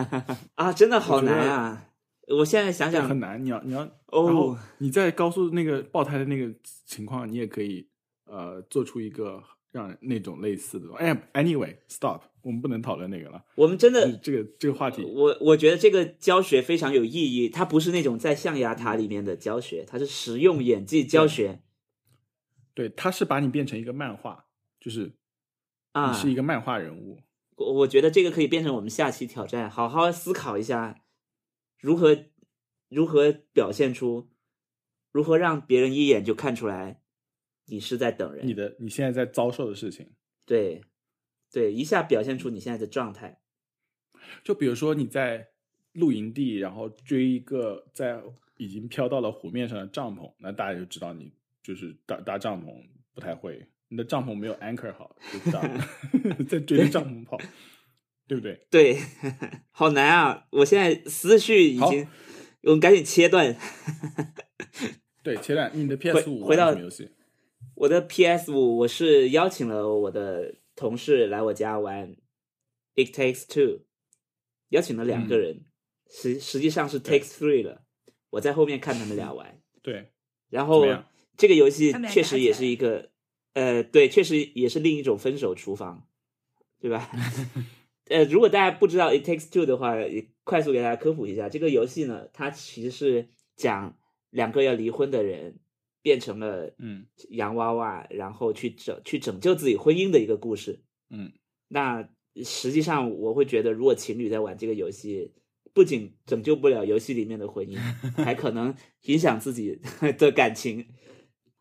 啊，真的好难啊！我现在想想很，难。你要你要，哦然后你在高速那个爆胎的那个情况，你也可以呃做出一个让那种类似的。哎，anyway，stop，我们不能讨论那个了。我们真的这个这个话题，我我觉得这个教学非常有意义，它不是那种在象牙塔里面的教学，它是实用演技教学对，它是把你变成一个漫画，就是啊。你是一个漫画人物。我我觉得这个可以变成我们下期挑战，好好思考一下如何如何表现出，如何让别人一眼就看出来你是在等人。你的你现在在遭受的事情，对对，一下表现出你现在的状态。就比如说你在露营地，然后追一个在已经飘到了湖面上的帐篷，那大家就知道你就是搭搭帐篷不太会，你的帐篷没有 anchor 好，就知道 在追着帐篷跑，对不对？对，好难啊！我现在思绪已经，我们赶紧切断。对，切断你的 PS 五回到什么游戏？我的 PS 五，我是邀请了我的同事来我家玩《It Takes Two》，邀请了两个人，实实际上是 Takes Three 了。我在后面看他们俩玩，对，然后这个游戏确实也是一个，呃，对，确实也是另一种分手厨房，对吧？呃，如果大家不知道 It Takes Two 的话，也快速给大家科普一下，这个游戏呢，它其实是讲两个要离婚的人变成了嗯洋娃娃，然后去拯去拯救自己婚姻的一个故事。嗯，那实际上我会觉得，如果情侣在玩这个游戏，不仅拯救不了游戏里面的婚姻，还可能影响自己的感情。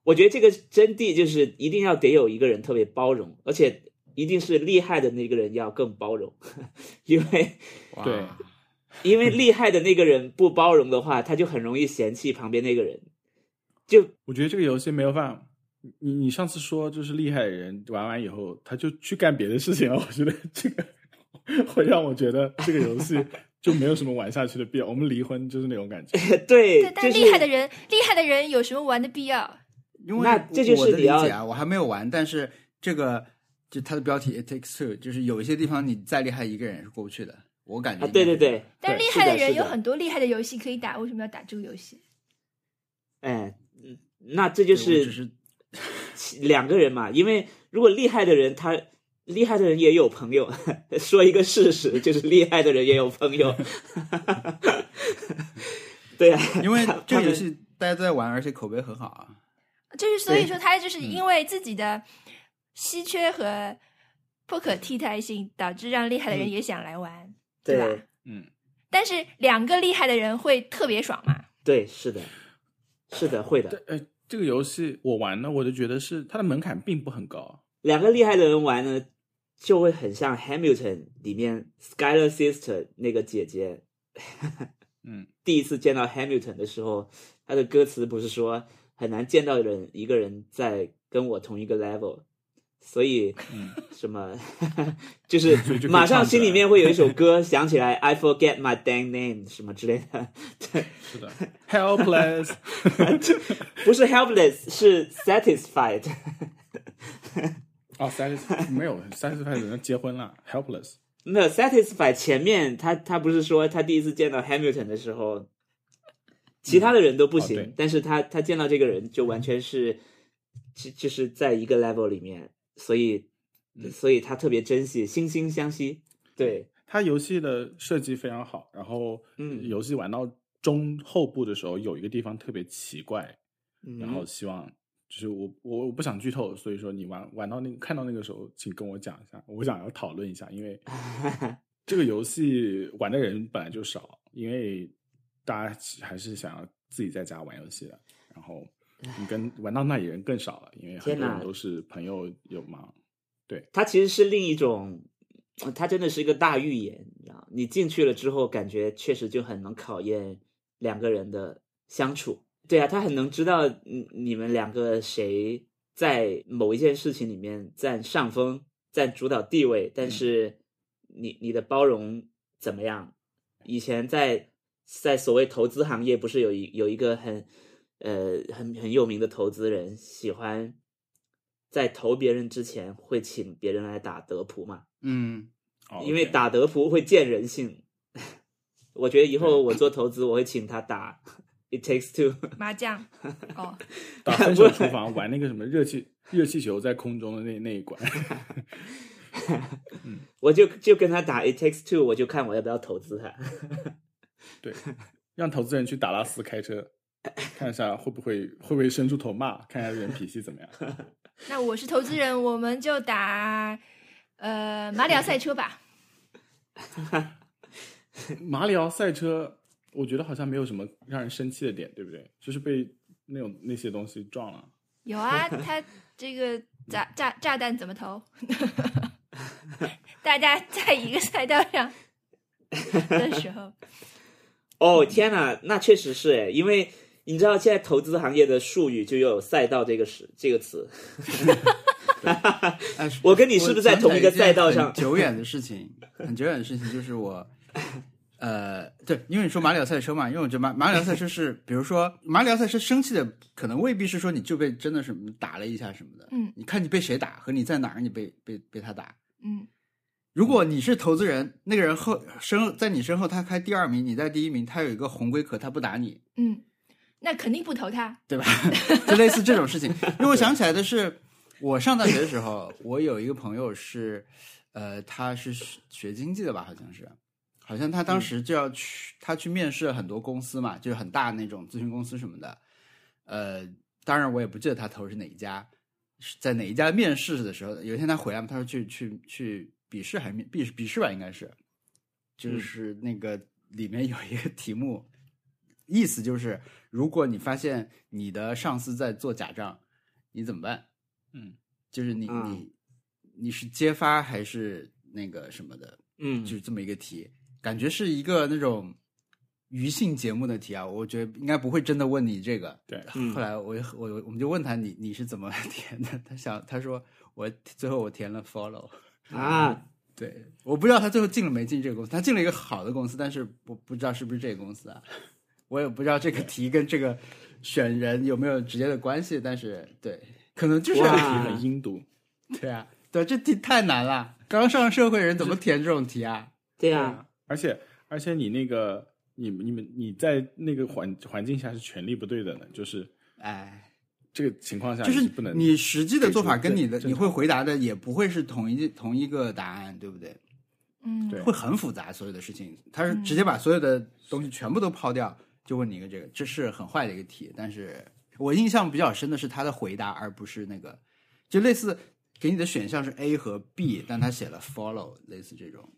我觉得这个真谛就是一定要得有一个人特别包容，而且一定是厉害的那个人要更包容，因为对因为厉害的那个人不包容的话，他就很容易嫌弃旁边那个人。就我觉得这个游戏没有办法。你你上次说就是厉害的人玩完以后，他就去干别的事情了。我觉得这个 会让我觉得这个游戏就没有什么玩下去的必要。我们离婚就是那种感觉。对，对，但是厉害的人，厉害的人有什么玩的必要？因为那这就是我的理解啊，我还没有玩，但是这个就它的标题 It Takes Two，就是有一些地方你再厉害一个人是过不去的，我感觉对对对，但厉害的人有很多厉害的游戏可以打，为什么要打这个游戏？哎，嗯那这就是是两个人嘛，因为如果厉害的人他厉害的人也有朋友，说一个事实就是厉害的人也有朋友。对啊，因为这个游戏大家都在玩，而且口碑很好啊。就是所以说，他就是嗯因为自己的稀缺和不可替代性，导致让厉害的人嗯也想来玩，对吧？嗯，但是两个厉害的人会特别爽嘛？对，是的，是的，会的。呃，这个游戏我玩呢，我就觉得是它的门槛并不很高。两个厉害的人玩呢，就会很像《Hamilton》里面 Skyler Sister 那个姐姐。嗯，第一次见到 Hamilton 的时候，他的歌词不是说很难见到人一个人在跟我同一个 level，所以嗯，什么就是马上心里面会有一首歌想起来，I forget my dang name 什么之类的，对，是的，helpless。不是 helpless 是 satisfied，哦，satisfied 没有 satisfied 人结婚了，helpless。没有 satisfied 前面他他不是说他第一次见到 Hamilton 的时候，其他的人都不行，哦但是他他见到这个人就完全是就就是在一个 level 里面，所以、嗯。所以他特别珍惜，惺惺相惜。对，他游戏的设计非常好，然后嗯。游戏玩到中后部的时候，有一个地方特别奇怪，嗯。然后希望就是我我我不想剧透，所以说你玩玩到那个看到那个时候，请跟我讲一下，我想要讨论一下，因为 这个游戏玩的人本来就少，因为大家还是想要自己在家玩游戏的，然后你跟玩到那里人更少了，因为很多人都是朋友有忙，它其实是另一种，呃它真的是一个大预言，你知道，你进去了之后，感觉确实就很能考验两个人的相处。对啊，他很能知道你你们两个谁在某一件事情里面占上风，占主导地位，但是你你的包容怎么样？以前在在所谓投资行业，不是有一有一个很呃很很有名的投资人喜欢在投别人之前会请别人来打德扑嘛？嗯，哦因为打德扑会见人性。我觉得以后我做投资，我会请他打 It Takes Two。麻将哦，打分手厨房玩那个什么热气热气球在空中的那那一关，我就就跟他打 It Takes Two，我就看我要不要投资他。对，让投资人去达拉斯开车，看一下会不会会不会伸出头骂，看一下人脾气怎么样。那我是投资人，我们就打呃马里奥赛车吧。马里奥赛车，我觉得好像没有什么让人生气的点，对不对？就是被那种那些东西撞了。有啊，他这个炸炸炸弹怎么投？大家在一个赛道上的时候，哦天哪，那确实是诶，因为你知道现在投资行业的术语就有赛道这个词这个词。哎，我跟你是不是在同一个赛道上？久远的事情，很久远的事情就是我，呃，对，因为你说马里奥赛车嘛，因为我觉得马马里奥赛车是，比如说马里奥赛车生气的，可能未必是说你就被真的是打了一下什么的，嗯。你看你被谁打和你在哪儿，你被被被他打，嗯如果你是投资人，那个人后身后在你身后，他开第二名，你在第一名，他有一个红龟壳，他不打你，嗯，那肯定不投他。对吧？就类似这种事情。因为我想起来的是，我上大学的时候，我有一个朋友是，呃，他是学经济的吧，好像是，好像他当时就要去，他去面试了很多公司嘛，就是很大那种咨询公司什么的。呃，当然我也不记得他投是哪一家，是在哪一家面试的时候，有一天他回来嘛，他说去去去笔试还笔试笔试吧，应该是，就是那个里面有一个题目，意思就是如果你发现你的上司在做假账，你怎么办？嗯，就是你、嗯你你是揭发还是那个什么的？嗯就是这么一个题，感觉是一个那种娱性节目的题啊。我觉得应该不会真的问你这个。对嗯后来我我我们就问他你你是怎么 填的？他想他说我最后我填了 follow。啊，对，我不知道他最后进了没进这个公司，他进了一个好的公司，但是我不知道是不是这个公司啊。我也不知道这个题跟这个选人有没有直接的关系，但是对，可能就是哇题很阴毒。对啊，对，这题太难了，刚上社会人怎么填这种题啊？对啊，而且而且你那个你你们你在那个环环境下是权力不对等的，就是哎，这个情况下就是你不能你实际的做法跟你的你会回答的也不会是同一同一个答案，对不对？嗯，对会很复杂，所有的事情，他是直接把所有的东西全部都抛掉，就问你一个这个，这是很坏的一个题。但是我印象比较深的是他的回答，而不是那个，就类似给你的选项是 A 和 B，但他写了 follow，类似这种。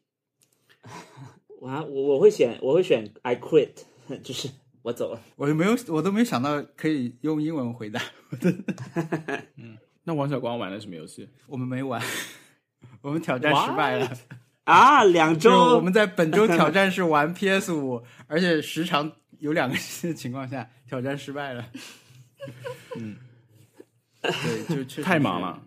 我我我会选我会选 I quit，就是我走了。我就没有，我都没有想到可以用英文回答。嗯那王小光玩的什么游戏？我们没玩，我们挑战失败了。啊，两 就周我们在本周挑战是玩 PS 五，而且时长有两个星期的情况下，挑战失败了。嗯，对，就确实太忙了，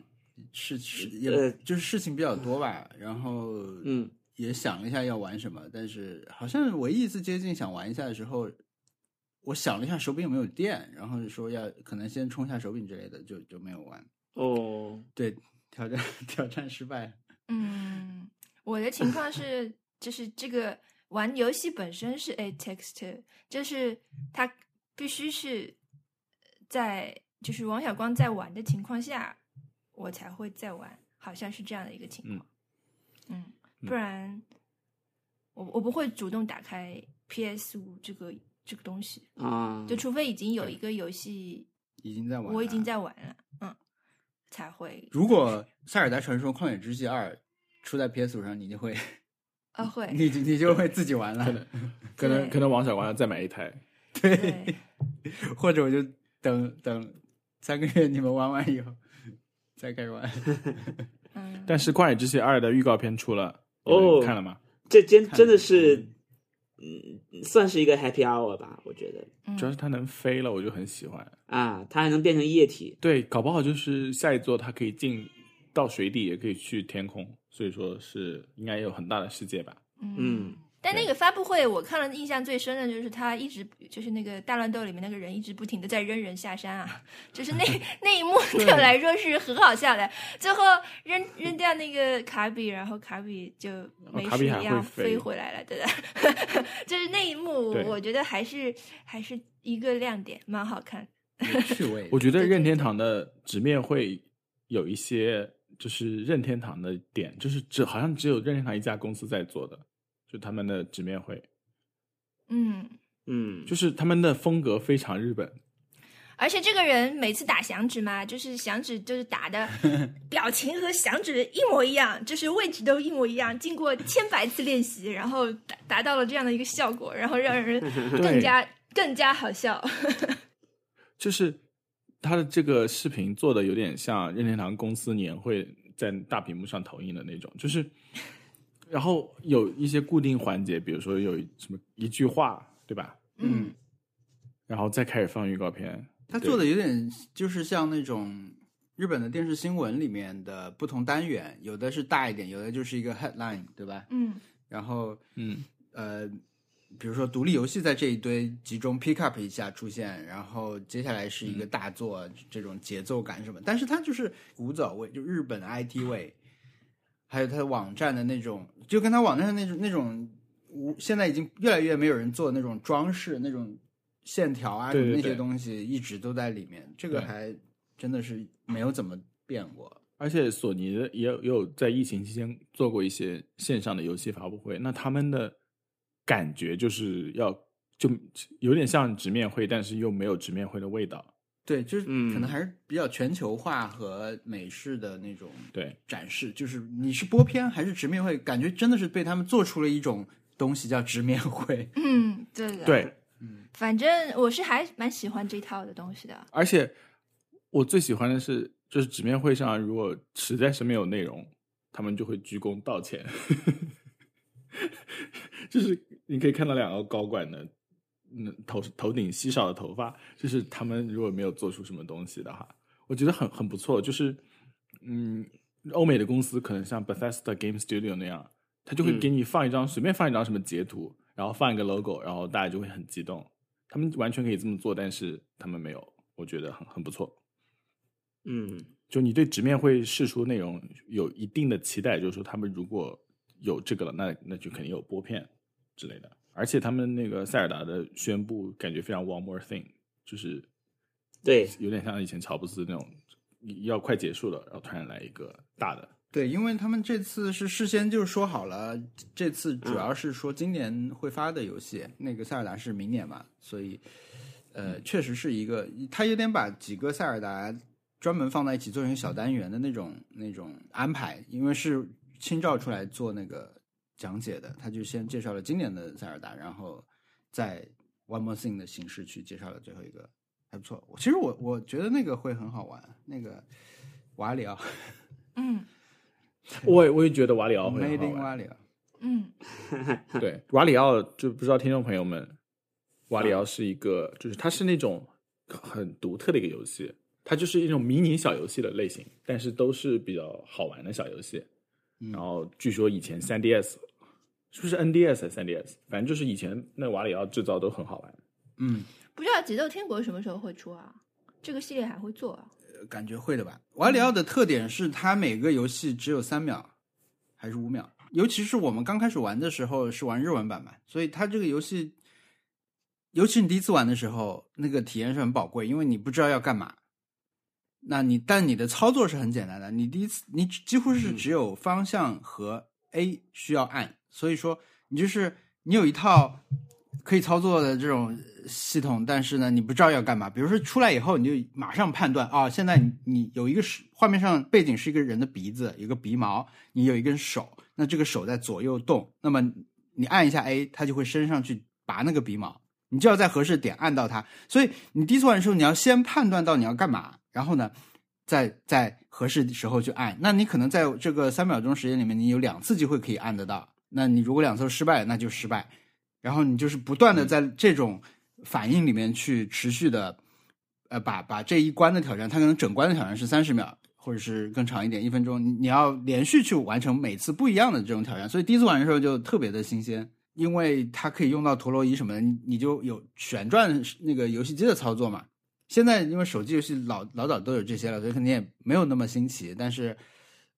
是是也呃就是事情比较多吧，然后嗯也想了一下要玩什么，但是好像唯一一次接近想玩一下的时候，我想了一下手柄有没有电，然后说要可能先充一下手柄之类的，就就没有玩。哦，对，挑战 挑战失败。嗯，我的情况是，就是这个玩游戏本身是 A text，就是它必须是在就是王小光在玩的情况下，我才会在玩，好像是这样的一个情况。嗯，不然我我不会主动打开 PS 五这个这个东西，啊，就除非已经有一个游戏已经在玩，我已经在玩了，嗯，才会如果《塞尔达传说：旷野之息二》出在 PS 五上，你就会，啊会 你就你就会自己玩了，可能可能可能王小光要再买一台。对。或者我就等等三个月你们玩完以后再开始玩。嗯，但是《旷野之息二》的预告片出了，哦看了吗？这真真的是，嗯，算是一个 happy hour 吧，我觉得嗯主要是它能飞了，我就很喜欢。啊，它还能变成液体，对，搞不好就是下一座它可以进到水底，也可以去天空，所以说是应该有很大的世界吧。嗯，但那个发布会，我看了印象最深的就是他一直就是那个大乱斗里面那个人一直不停的在扔人下山啊，就是那 那一幕对我来说是很好笑的。最后扔扔掉那个卡比，然后卡比就没事一样飞飞回来了，对的。就是那一幕，我觉得还是还是一个亮点，蛮好看。有趣味，我觉得任天堂的直面会有一些，就是任天堂的点，就是只好像只有任天堂一家公司在做的，就他们的直面会，嗯，嗯，就是他们的风格非常日本。而且这个人每次打响指嘛，就是响指就是打的 表情和响指一模一样，就是位置都一模一样。经过千百次练习，然后达达到了这样的一个效果，然后让人 更加更加好笑。就是他的这个视频做的有点像任天堂公司年会在大屏幕上投影的那种，就是，然后有一些固定环节，比如说有什么一句话，对吧？嗯，然后再开始放预告片。他做的有点就是像那种日本的电视新闻里面的不同单元，有的是大一点，有的就是一个 headline，对吧？嗯然后嗯，呃，比如说独立游戏在这一堆集中 pick up 一下出现，然后接下来是一个大作，这种节奏感什么，但是它就是古早味，就日本 IT 味。还有它的网站的那种，就跟它网站上那种那种，无现在已经越来越没有人做那种装饰那种线条啊对对对那些东西一直都在里面，这个还真的是没有怎么变过。而且索尼的也有也有在疫情期间做过一些线上的游戏发布会，那他们的感觉就是要就有点像直面会，但是又没有直面会的味道。对，就是嗯可能还是比较全球化和美式的那种对，展示，就是你是播片还是直面会，感觉真的是被他们做出了一种东西叫直面会。嗯，对的，，对，嗯反正我是还蛮喜欢这套的东西的。而且我最喜欢的是，就是直面会上如果实在是没有内容，他们就会鞠躬道歉。就是你可以看到两个高管的，嗯，头头顶稀少的头发，就是他们如果没有做出什么东西的话，我觉得很很不错。就是，嗯，欧美的公司可能像 Bethesda Game Studio 那样，他就会嗯给你放一张、随便放一张什么截图，然后放一个 logo，然后大家就会很激动。他们完全可以这么做，但是他们没有，我觉得很很不错。嗯，就你对直面会试出内容有一定的期待，就是说他们如果有这个了，那那就肯定有播片之类的。而且他们那个塞尔达的宣布感觉非常 one more thing，就是对，有点像以前乔布斯那种要快结束了，然后突然来一个大的。对，因为他们这次是事先就说好了，这次主要是说今年会发的游戏，那个塞尔达是明年嘛，所以呃，确实是一个，他有点把几个塞尔达专门放在一起做成小单元的那种那种安排，因为是清照出来做那个讲解的，他就先介绍了今年的塞尔达，然后再 One More Thing 的形式去介绍了最后一个，还不错。其实我我觉得那个会很好玩，那个瓦里奥嗯 我也我也觉得瓦里奥会很 Made 好 in 玩。瓦里奥。嗯 对，瓦里奥就不知道听众朋友们，瓦里奥是一个，就是它是那种很独特的一个游戏，它就是一种迷你小游戏的类型，但是都是比较好玩的小游戏。嗯然后据说以前 3DS 是不是 NDS 还是 3DS，反正就是以前那瓦里奥制造都很好玩。嗯，不知道节奏天国什么时候会出啊？这个系列还会做啊？感觉会的吧。瓦里奥的特点是它每个游戏只有三秒，还是五秒。尤其是我们刚开始玩的时候是玩日文版嘛，所以它这个游戏，尤其你第一次玩的时候，那个体验是很宝贵，因为你不知道要干嘛。那你但你的操作是很简单的，你第一次你几乎是只有方向和 A 需要按，所以说你就是你有一套可以操作的这种系统，但是呢，你不知道要干嘛。比如说出来以后，你就马上判断啊、现在你有一个是画面上背景是一个人的鼻子，有个鼻毛，你有一根手，那这个手在左右动，那么你按一下 A，它就会伸上去拔那个鼻毛，你就要在合适点按到它。所以你第一次玩的时候，你要先判断到你要干嘛，然后呢，再在合适的时候去按。那你可能在这个三秒钟时间里面，你有两次机会可以按得到。那你如果两次失败，那就失败。然后你就是不断的在这种反应里面去持续的，呃，把把这一关的挑战，它可能整关的挑战是三十秒，或者是更长一点，一分钟，你你要连续去完成每次不一样的这种挑战。所以第一次玩的时候就特别的新鲜，因为它可以用到陀螺仪什么的，你你就有旋转那个游戏机的操作嘛。现在因为手机游戏老老早都有这些了，所以肯定也没有那么新奇，但是。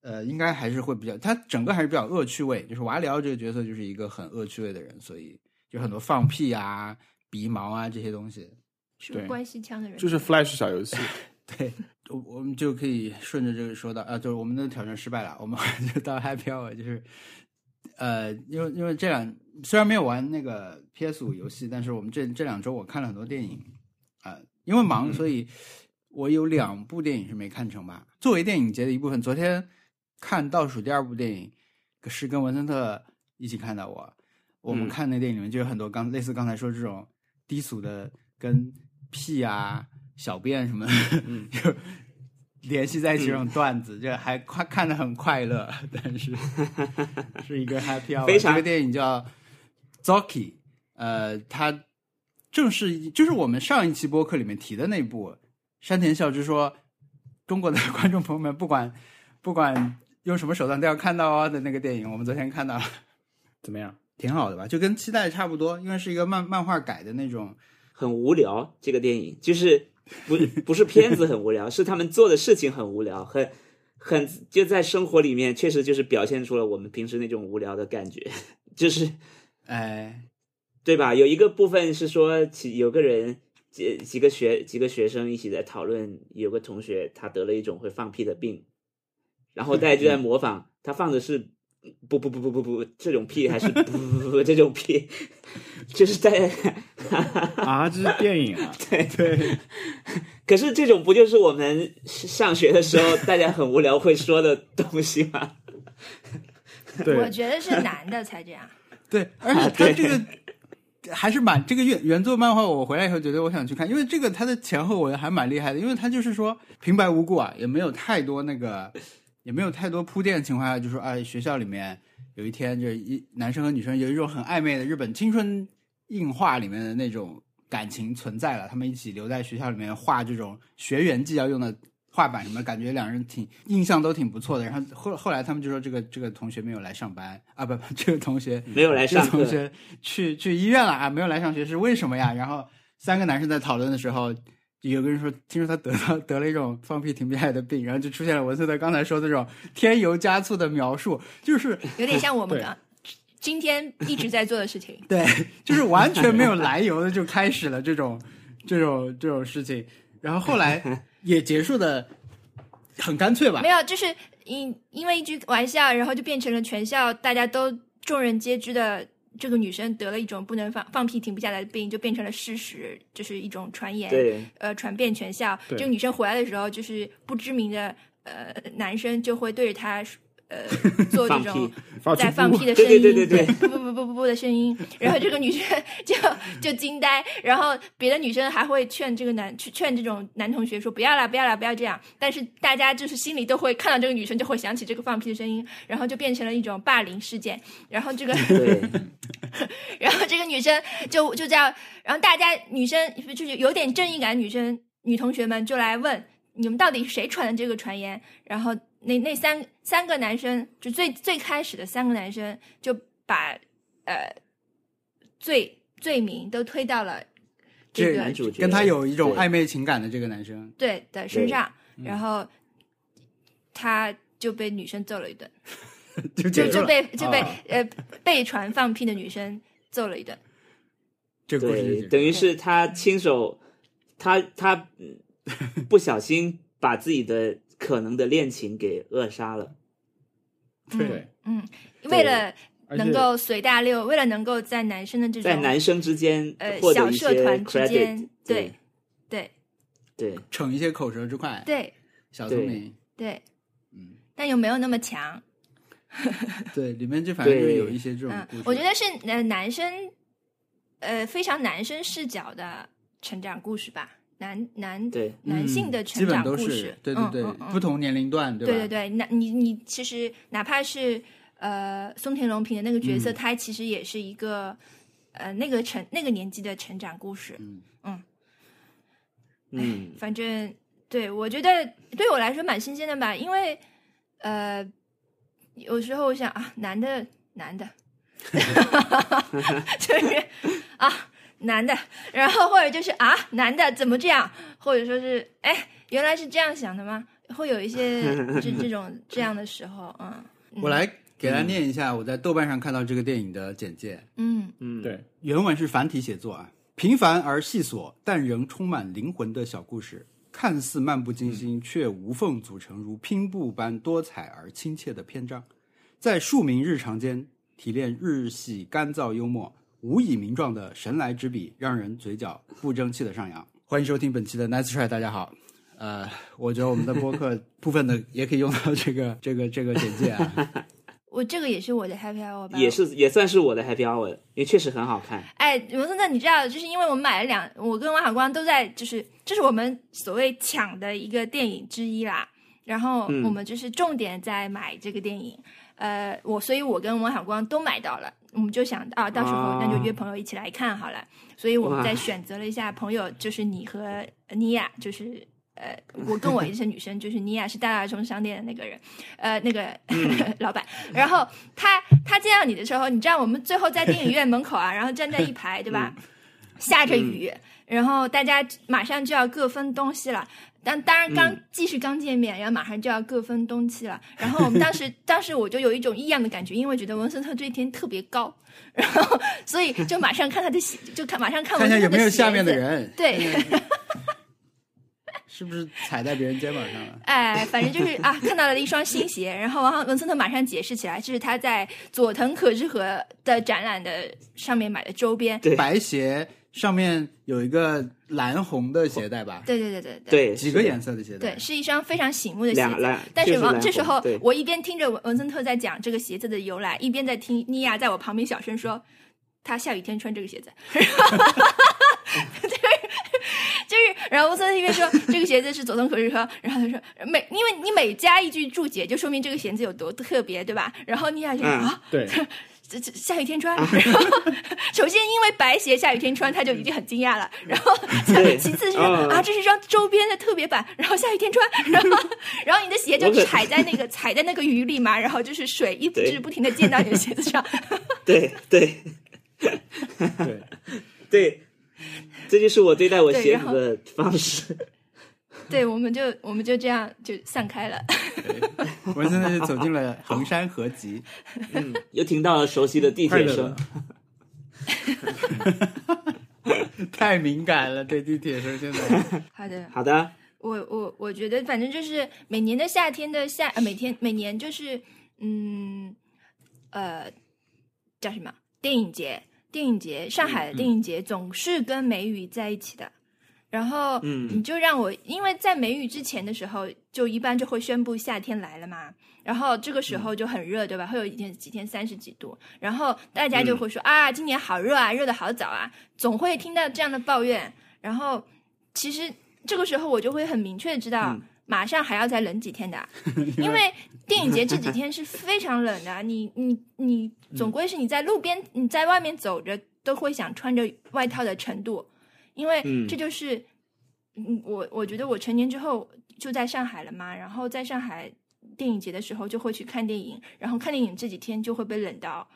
呃，应该还是会比较，他整个还是比较恶趣味。就是瓦里奥这个角色就是一个很恶趣味的人，所以就很多放屁啊、鼻毛啊这些东西。对是关系腔的人，就是 Flash 小游戏，对，我我们就可以顺着这个说到啊，就是我们的挑战失败了，我们 就到 Happy Hour，就是呃，因为因为这两虽然没有玩那个 PS 五游戏，但是我们这这两周我看了很多电影啊、因为忙，所以我有两部电影是没看成吧。作为电影节的一部分，昨天看倒数第二部电影是跟文森特一起看的我，我们嗯。看那电影里面就有很多刚类似刚才说这种低俗的跟屁啊、小便什么的，嗯 就联系在一起这种段子，就还快看得很快乐，但是 是一个 happy hour。这个电影叫 Zoki，呃，它正是就是我们上一期播客里面提的那部山田孝之说，中国的 观众朋友们不管不管用什么手段都要看到哦的那个电影，我们昨天看到了，怎么样？挺好的吧？就跟期待差不多，因为是一个漫漫画改的那种。很无聊。这个电影就是不不是片子很无聊，是他们做的事情很无聊，很很就在生活里面，确实就是表现出了我们平时那种无聊的感觉，就是哎，对吧？有一个部分是说，其有个人几几个学几个学生一起在讨论，有个同学他得了一种会放屁的病，然后大家就在模仿，他放的是不不不不不不这种屁，还是不不不不这种屁，就是在啊，这是电影啊，对对。可是这种不就是我们上学的时候大家很无聊会说的东西吗？对我，觉得是男的才这样。对，而且他这个还是蛮这个原原作漫画，我回来以后觉得我想去看，因为这个它的前后文还蛮厉害的，因为它就是说平白无故啊，也没有太多那个，也没有太多铺垫的情况下，就说哎，学校里面有一天就一男生和女生有一种很暧昧的日本青春映画里面的那种感情存在了，他们一起留在学校里面画这种学员纪要用的。画板什么，感觉两人挺印象都挺不错的。然后后 后来他们就说这个这个同学没有来上班啊，不不，这个同学没有来 这个上，同学去去医院了啊，没有来上学是为什么呀？然后三个男生在讨论的时候，有个人说听说他得了得了一种放屁停不下来的病，然后就出现了文森特刚才说的这种添油加醋的描述，就是有点像我们对刚今天一直在做的事情。对，就是完全没有来由的就开始了这种这种这种事情，然后后来也结束的很干脆吧没？有，就是因因为一句玩笑，然后就变成了全校大家都众人皆知的，这个女生得了一种不能放放屁停不下来的病，就变成了事实，就是一种传言，对呃，传遍全校。对这个女生回来的时候，就是不知名的呃男生就会对着她呃做这种在放屁的声音，对对对对。不不不不不不的声音，然后这个女生就就惊呆，然后别的女生还会劝这个男去劝这种男同学说不要啦不要啦不要这样，但是大家就是心里都会看到这个女生就会想起这个放屁的声音，然后就变成了一种霸凌事件，然后这个对。然后这个女生就就这样，然后大家女生就是有点正义感女生女同学们就来问你们到底谁传的这个传言，然后那那三三个男生就最最开始的三个男生就把呃罪罪名都推到了这这个男主跟他有一种暧昧情感的这个男生，对的身上，嗯然后他就被女生揍了一顿，就就就。被就被、啊呃被传放屁的女生揍了一顿。这个等于是他亲手，他他嗯 不小心把自己的可能的恋情给扼杀了。对，嗯，为了能够随大流，为了能够在男生的这种在男生之间呃小社团之间，对对。对。逞一些口舌之快，对。小聪明，对，嗯，但又没有那么强。对，里面就反正就是有一些这种嗯。，我觉得是呃男生呃非常男生视角的成长故事吧，男男对男性的成本都是长故事，对对对嗯嗯。嗯不同年龄段，对吧？对对对，那你你其实哪怕是呃松田龙平的那个角色，嗯。他其实也是一个呃那个成那个年纪的成长故事。嗯。嗯，反正对我觉得对我来说蛮新鲜的吧，因为呃有时候我想啊，男的男的，就是啊男的，然后或者就是啊男的怎么这样，或者说是哎原来是这样想的吗？会有一些 这这种这样的时候，嗯，我来给大家念一下我在豆瓣上看到这个电影的简介。嗯。嗯，对，原文是繁体写作啊，平凡而细琐，但仍充满灵魂的小故事，看似漫不经心，却无缝组成如拼布般多彩而亲切的篇章，在庶民日常间提炼日系干燥幽默，无以名状的神来之笔，让人嘴角不争气的上扬。欢迎收听本期的 Nice Try，大家好。呃，我觉得我们的播客部分的也可以用到这个 这个这个简介啊。我这个也是我的 happy hour 吧，也是也算是我的 happy hour，因为确实很好看。哎，罗森特，你知道，就是因为我们买了两，我跟王小光都在，就是这是我们所谓抢的一个电影之一啦。然后嗯我们就是重点在买这个电影，呃，我所以，我跟王小光都买到了，我们就想啊，到时候啊那就约朋友一起来看好了。所以我们哇再选择了一下朋友，就是你和妮亚，就是呃，我跟我一些女生，就是妮亚是大大中商店的那个人，呃，那个、老板。然后他他见到你的时候，你知道我们最后在电影院门口啊，然后站在一排，对吧？下着雨，然后大家马上就要各分东西了。当当然刚嗯既是刚见面，然后马上就要各分东西了。然后我们当时当时我就有一种异样的感觉，因为觉得文森特这一天特别高，然后所以就马上看他的鞋，就看马上看看一下有没有下面的。人，对，是不是踩在别人肩膀上了？哎，反正就是啊，看到了一双新鞋，然后然后文森特马上解释起来，这是他在佐藤可之和的展览的上面买的周边。对白鞋上面有一个蓝红的鞋带吧？对对对对对，几个颜色的鞋带？对，是一双非常醒目的鞋子。两蓝，但就是王这时候，我一边听着文文森特在讲这个鞋子的由来，一边在听妮亚在我旁边小声说：“他下雨天穿这个鞋子。”就是 就是，然后文森特一边说这个鞋子是佐藤可士和，然后他说每因为你每加一句注解，就说明这个鞋子有多特别，对吧？然后妮亚就啊，对，下雨天穿，然后 首先因为白鞋下雨天穿，他就已经很惊讶了。然后 其次是嗯啊，这是一双周边的特别版，然后下雨天穿，然后然后你的鞋就踩在那个踩在那个雨里嘛，然后就是水一直不停的溅到你的鞋子上。对对对，对，这就是我对待我鞋子的方式。对，我们就我们就这样就散开了。我们现在就走进了衡山合集，嗯，又听到了熟悉的地铁声。太敏感了，对地铁声现在。好的，好的，我我我觉得反正就是每年的夏天的夏，呃、每天每年就是嗯呃叫什么电影节，电影节上海的电影节总是跟梅雨在一起的。然后，嗯。你就让我，因为在梅雨之前的时候，就一般就会宣布夏天来了嘛。然后这个时候就很热，对吧？会有一天几天三十几度，然后大家就会说、啊，今年好热啊，热的好早啊，总会听到这样的抱怨。然后其实这个时候我就会很明确的知道，嗯。马上还要再冷几天的，因为电影节这几天是非常冷的，你你你总归是你在路边你在外面走着都会想穿着外套的程度，因为嗯这就是，嗯，我我觉得我成年之后就在上海了嘛，然后在上海电影节的时候就会去看电影，然后看电影这几天就会被冷到，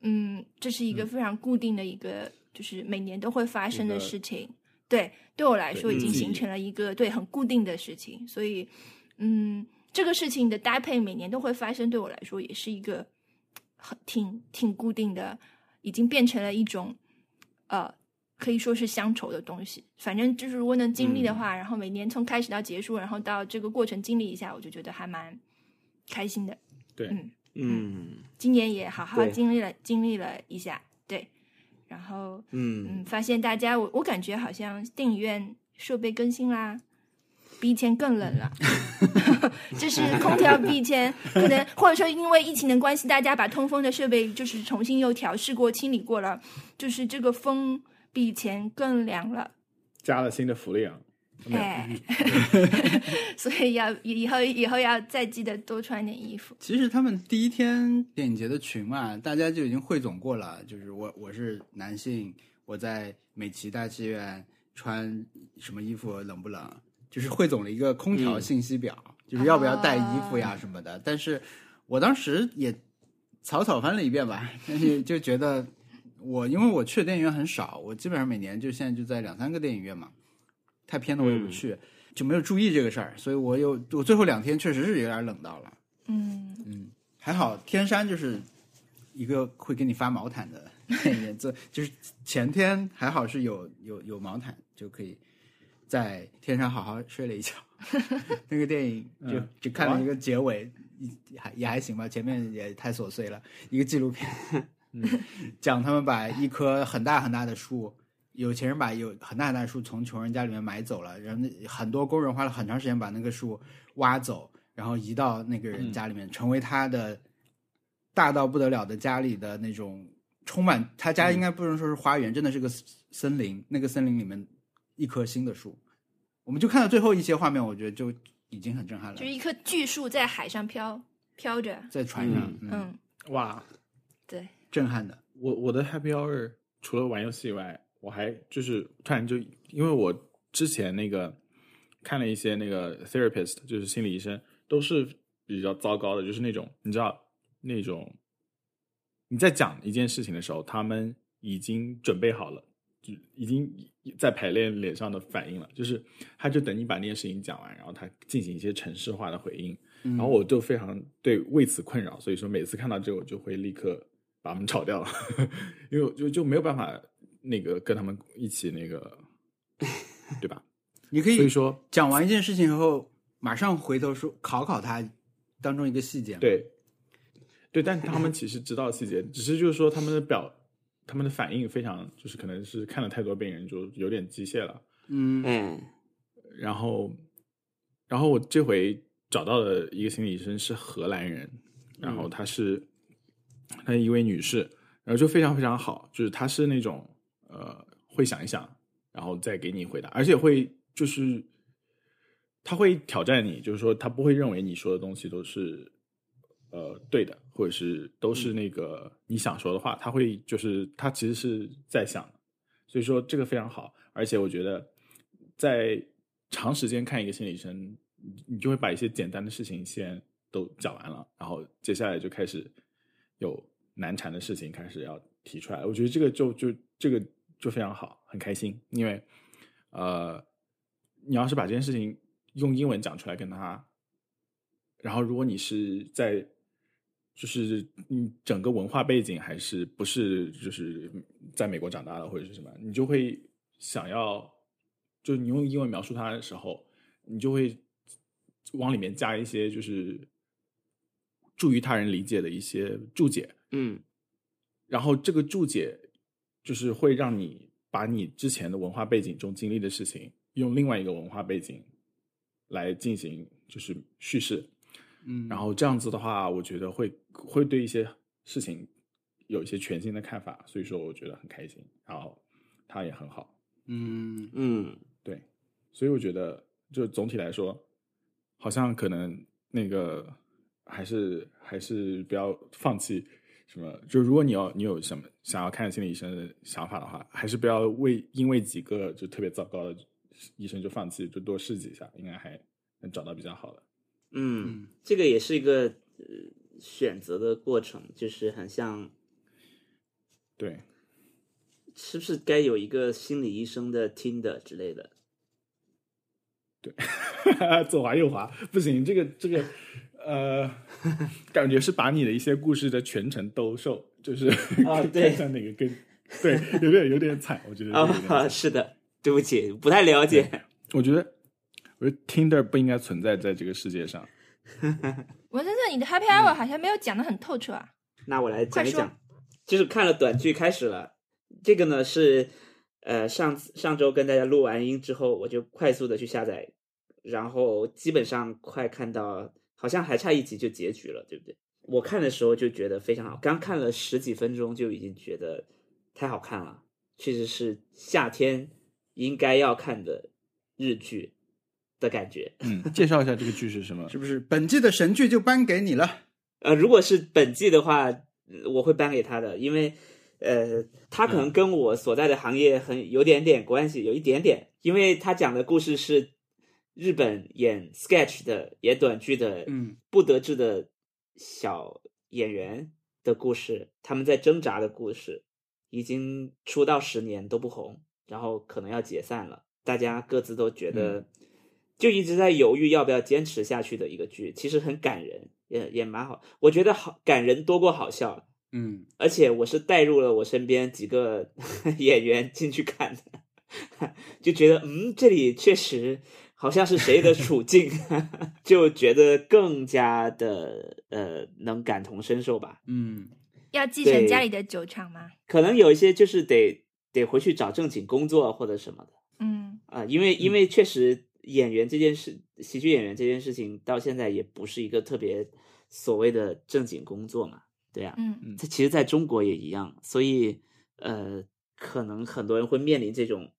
嗯，这是一个非常固定的一个，就是每年都会发生的事情。对，对我来说已经嗯形成了一个对很固定的事情，所以，嗯，这个事情的搭配每年都会发生，对我来说也是一个很挺挺固定的，已经变成了一种呃，可以说是乡愁的东西。反正就是如果能经历的话，然后每年从开始到结束，然后到这个过程经历一下，我就觉得还蛮开心的。对嗯，嗯今年也好好经历了经历了一下，对，然后嗯嗯，发现大家我我感觉好像电影院设备更新啦。比以前更冷了，就是空调比以前可能，或者说因为疫情的关系，大家把通风的设备就是重新又调试过、清理过了，就是这个风比以前更凉了。加了新的福利啊。没有哎，所以要以后以后要再记得多穿点衣服。其实他们第一天电影节的群嘛，大家就已经汇总过了。就是我我是男性，我在美琪大戏院穿什么衣服冷不冷？就是汇总了一个空调信息表，就是要不要带衣服呀什么的。但是我当时也草草翻了一遍吧，但是就觉得我因为我去的电影院很少，我基本上每年就现在就在两三个电影院嘛，太偏的我也不去，就没有注意这个事儿，所以我有我最后两天确实是有点冷到了。嗯，还好天山就是一个会给你发毛毯的 电影院，这就是前天还好是有有有毛毯，就可以在天山好好睡了一觉。那个电影就嗯只看了一个结尾，也还也还行吧，前面也太琐碎了。一个纪录片，讲他们把一棵很大很大的树。有钱人把有很大很大的树从穷人家里面买走了，然后那很多工人花了很长时间把那个树挖走，然后移到那个人家里面，成为他的大到不得了的家里的那种充满。他家应该不能说是花园，真的是个森林。那个森林里面一棵新的树，我们就看到最后一些画面，我觉得就已经很震撼了就是。一棵巨树在海上飘飘着。在船上，嗯哇，对，震撼的。我我的 Happy Hour 除了玩游戏以外，我还就是突然就因为我之前那个看了一些那个 therapist，就是心理医生，都是比较糟糕的，就是那种你知道那种你在讲一件事情的时候，他们已经准备好了就已经在排练脸上的反应了，就是他就等你把那件事情讲完，然后他进行一些程式化的回应，然后我就非常对为此困扰，所以说每次看到这个我就会立刻把他们炒掉了，因为我就就没有办法那个跟他们一起那个，对吧？你可以所以说讲完一件事情以后，马上回头说考考他当中一个细节。，对，对，但他们其实知道细节，只是就是说他们的表，他们的反应非常，就是可能是看了太多病人，就有点机械了。嗯嗯然后，然后我这回找到的一个心理医生是荷兰人，然后他是她一位女士，然后就非常非常好，就是她是那种呃会想一想，然后再给你回答，而且会就是他会挑战你，就是说他不会认为你说的东西都是呃对的，或者是都是那个你想说的话，他会就是他其实是在想，所以说这个非常好，而且我觉得在长时间看一个心理医生，你你就会把一些简单的事情先都讲完了，然后接下来就开始有难缠的事情开始要提出来。我觉得这个就就这个就非常好，很开心，因为呃，你要是把这件事情用英文讲出来跟他，然后如果你是在就是你整个文化背景还是不是就是在美国长大的或者是什么，你就会想要，就你用英文描述它的时候，你就会往里面加一些就是助于他人理解的一些注解，嗯。然后这个注解就是会让你把你之前的文化背景中经历的事情，用另外一个文化背景来进行就是叙事，嗯，然后这样子的话，我觉得会会对一些事情有一些全新的看法，所以说我觉得很开心，然后他也很好，嗯。嗯。对，所以我觉得就总体来说，好像可能那个还是还是不要放弃什么，就如果你要你有什么想要看心理医生的想法的话，还是不要为因为几个就特别糟糕的医生就放弃，就多试几下，应该还能找到比较好的。嗯，这个也是一个呃选择的过程，就是很像对，是不是该有一个心理医生的 Tinder 之类的？对 左滑右滑不行，这个这个呃，感觉是把你的一些故事的全程兜售，就是啊对看哪个更对，有点有点惨，我觉得啊，惨 是的，对不起，不太了解。我觉得，我觉得 Tinder 不应该存在在这个世界上。文森特，你的 Happy Hour 好像没有讲的很透彻啊。那我来讲一讲，就是看了短剧开始了。这个呢是呃上次上周跟大家录完音之后，我就快速的去下载，然后基本上快看到，好像还差一集就结局了，对不对？我看的时候就觉得非常好，刚看了十几分钟就已经觉得太好看了，确实是夏天应该要看的日剧的感觉。嗯，介绍一下这个剧是什么？是不是本季的神剧就颁给你了？呃，如果是本季的话，呃我会颁给他的，因为呃，他可能跟我所在的行业很有点点关系，有一点点，因为他讲的故事是日本演 sketch 的、演短剧的，嗯，不得志的小演员的故事，他们在挣扎的故事，已经出道十年都不红，然后可能要解散了，大家各自都觉得。就一直在犹豫要不要坚持下去的一个剧，其实很感人，也也蛮好。我觉得好感人多过好笑，嗯，而且我是带入了我身边几个 演员进去看的，就觉得嗯，这里确实好像是谁的处境，就觉得更加的呃能感同身受吧。嗯，要继承家里的酒厂吗？可能有一些就是得得回去找正经工作或者什么的。嗯啊、因为因为确实演员这件事，喜剧演员这件事情到现在也不是一个特别所谓的正经工作嘛，对啊，嗯这其实在中国也一样，所以呃，可能很多人会面临这种，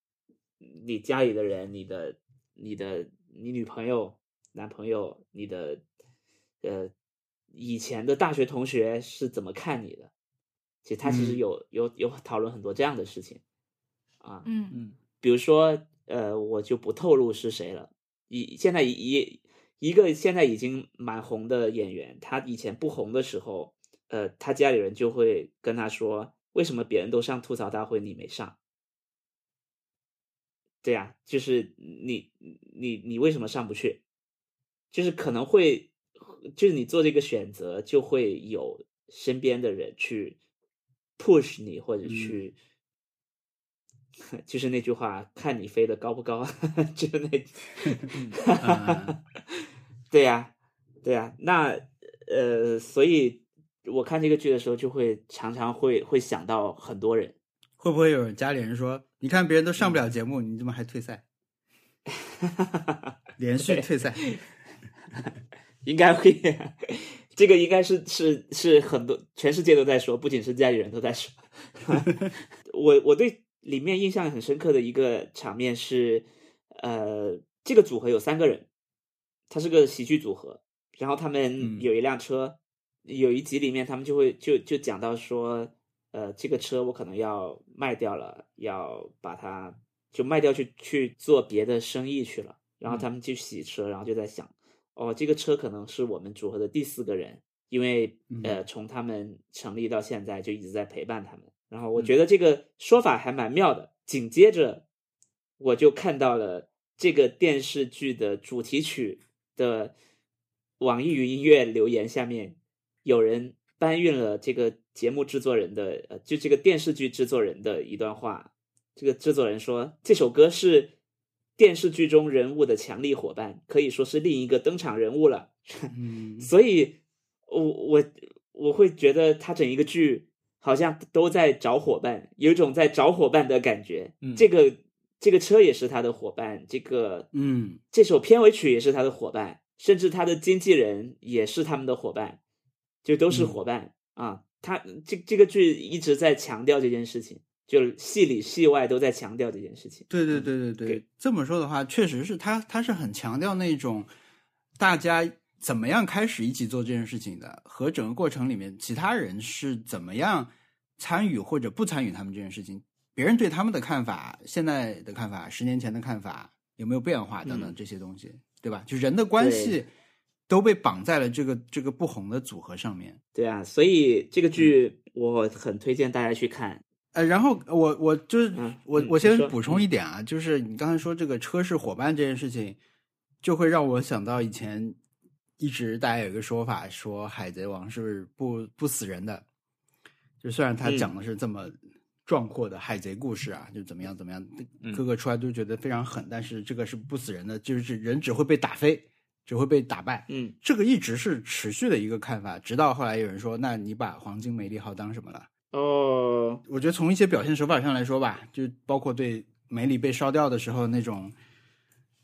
你家里的人、你的、你的、你女朋友、男朋友、你的呃以前的大学同学是怎么看你的？其实他其实嗯有、有有讨论很多这样的事情啊，嗯嗯比如说，呃，我就不透露是谁了。一现在一一个现在已经蛮红的演员，他以前不红的时候，呃，他家里人就会跟他说，为什么别人都上吐槽大会，你没上？对呀、就是你你你为什么上不去？就是可能会，就是你做这个选择，就会有身边的人去 push 你，或者去，就是那句话，看你飞得高不高，就是那，嗯对呀、对呀、那呃，所以我看这个剧的时候，就会常常会会想到很多人，会不会有人家里人说，你看别人都上不了节目，你怎么还退赛？连续退赛，应该会，这个应该是是是很多全世界都在说，不仅是家里人都在说。我我对里面印象很深刻的一个场面是，呃，这个组合有三个人，他是个喜剧组合，然后他们嗯有一辆车，有一集里面他们就会就就讲到说，呃，这个车我可能要卖掉了，要把它就卖掉去去做别的生意去了，然后他们去洗车，然后就在想，哦，这个车可能是我们组合的第四个人，因为嗯呃，从他们成立到现在就一直在陪伴他们。然后我嗯觉得这个说法还蛮妙的。紧接着，我就看到了这个电视剧的主题曲的网易云音乐留言下面有人搬运了这个节目制作人的呃，就这个电视剧制作人的一段话。这个制作人说，这首歌是电视剧中人物的强力伙伴，可以说是另一个登场人物了。嗯，所以，我我我会觉得他整一个剧好像都在找伙伴，有一种在找伙伴的感觉。嗯这个这个车也是他的伙伴，这个嗯这首片尾曲也是他的伙伴，甚至他的经纪人也是他们的伙伴，就都是嗯伙伴、啊。他这这个剧一直在强调这件事情，就戏里戏外都在强调这件事情。对对对对对对，这么说的话，确实是他他是很强调那种大家怎么样开始一起做这件事情的，和整个过程里面其他人是怎么样参与或者不参与他们这件事情，别人对他们的看法、现在的看法、十年前的看法有没有变化等等嗯这些东西，对吧？就人的关系对都被绑在了这个这个不红的组合上面。对啊，所以这个剧嗯我很推荐大家去看。呃，然后我我就是嗯我嗯我先补充一点啊，就是你刚才说这个车是伙伴这件事情，就会让我想到以前一直大家有一个说法，说海贼王是不不死人的，就虽然他嗯。讲的是这么壮阔的海贼故事啊，就怎么样怎么样，嗯。各个出来都觉得非常狠，但是这个是不死人的，就是人只会被打飞，只会被打败。嗯这个一直是持续的一个看法，直到后来有人说，那你把黄金梅利号当什么了？哦，我觉得从一些表现手法上来说吧，就包括对梅里被烧掉的时候那种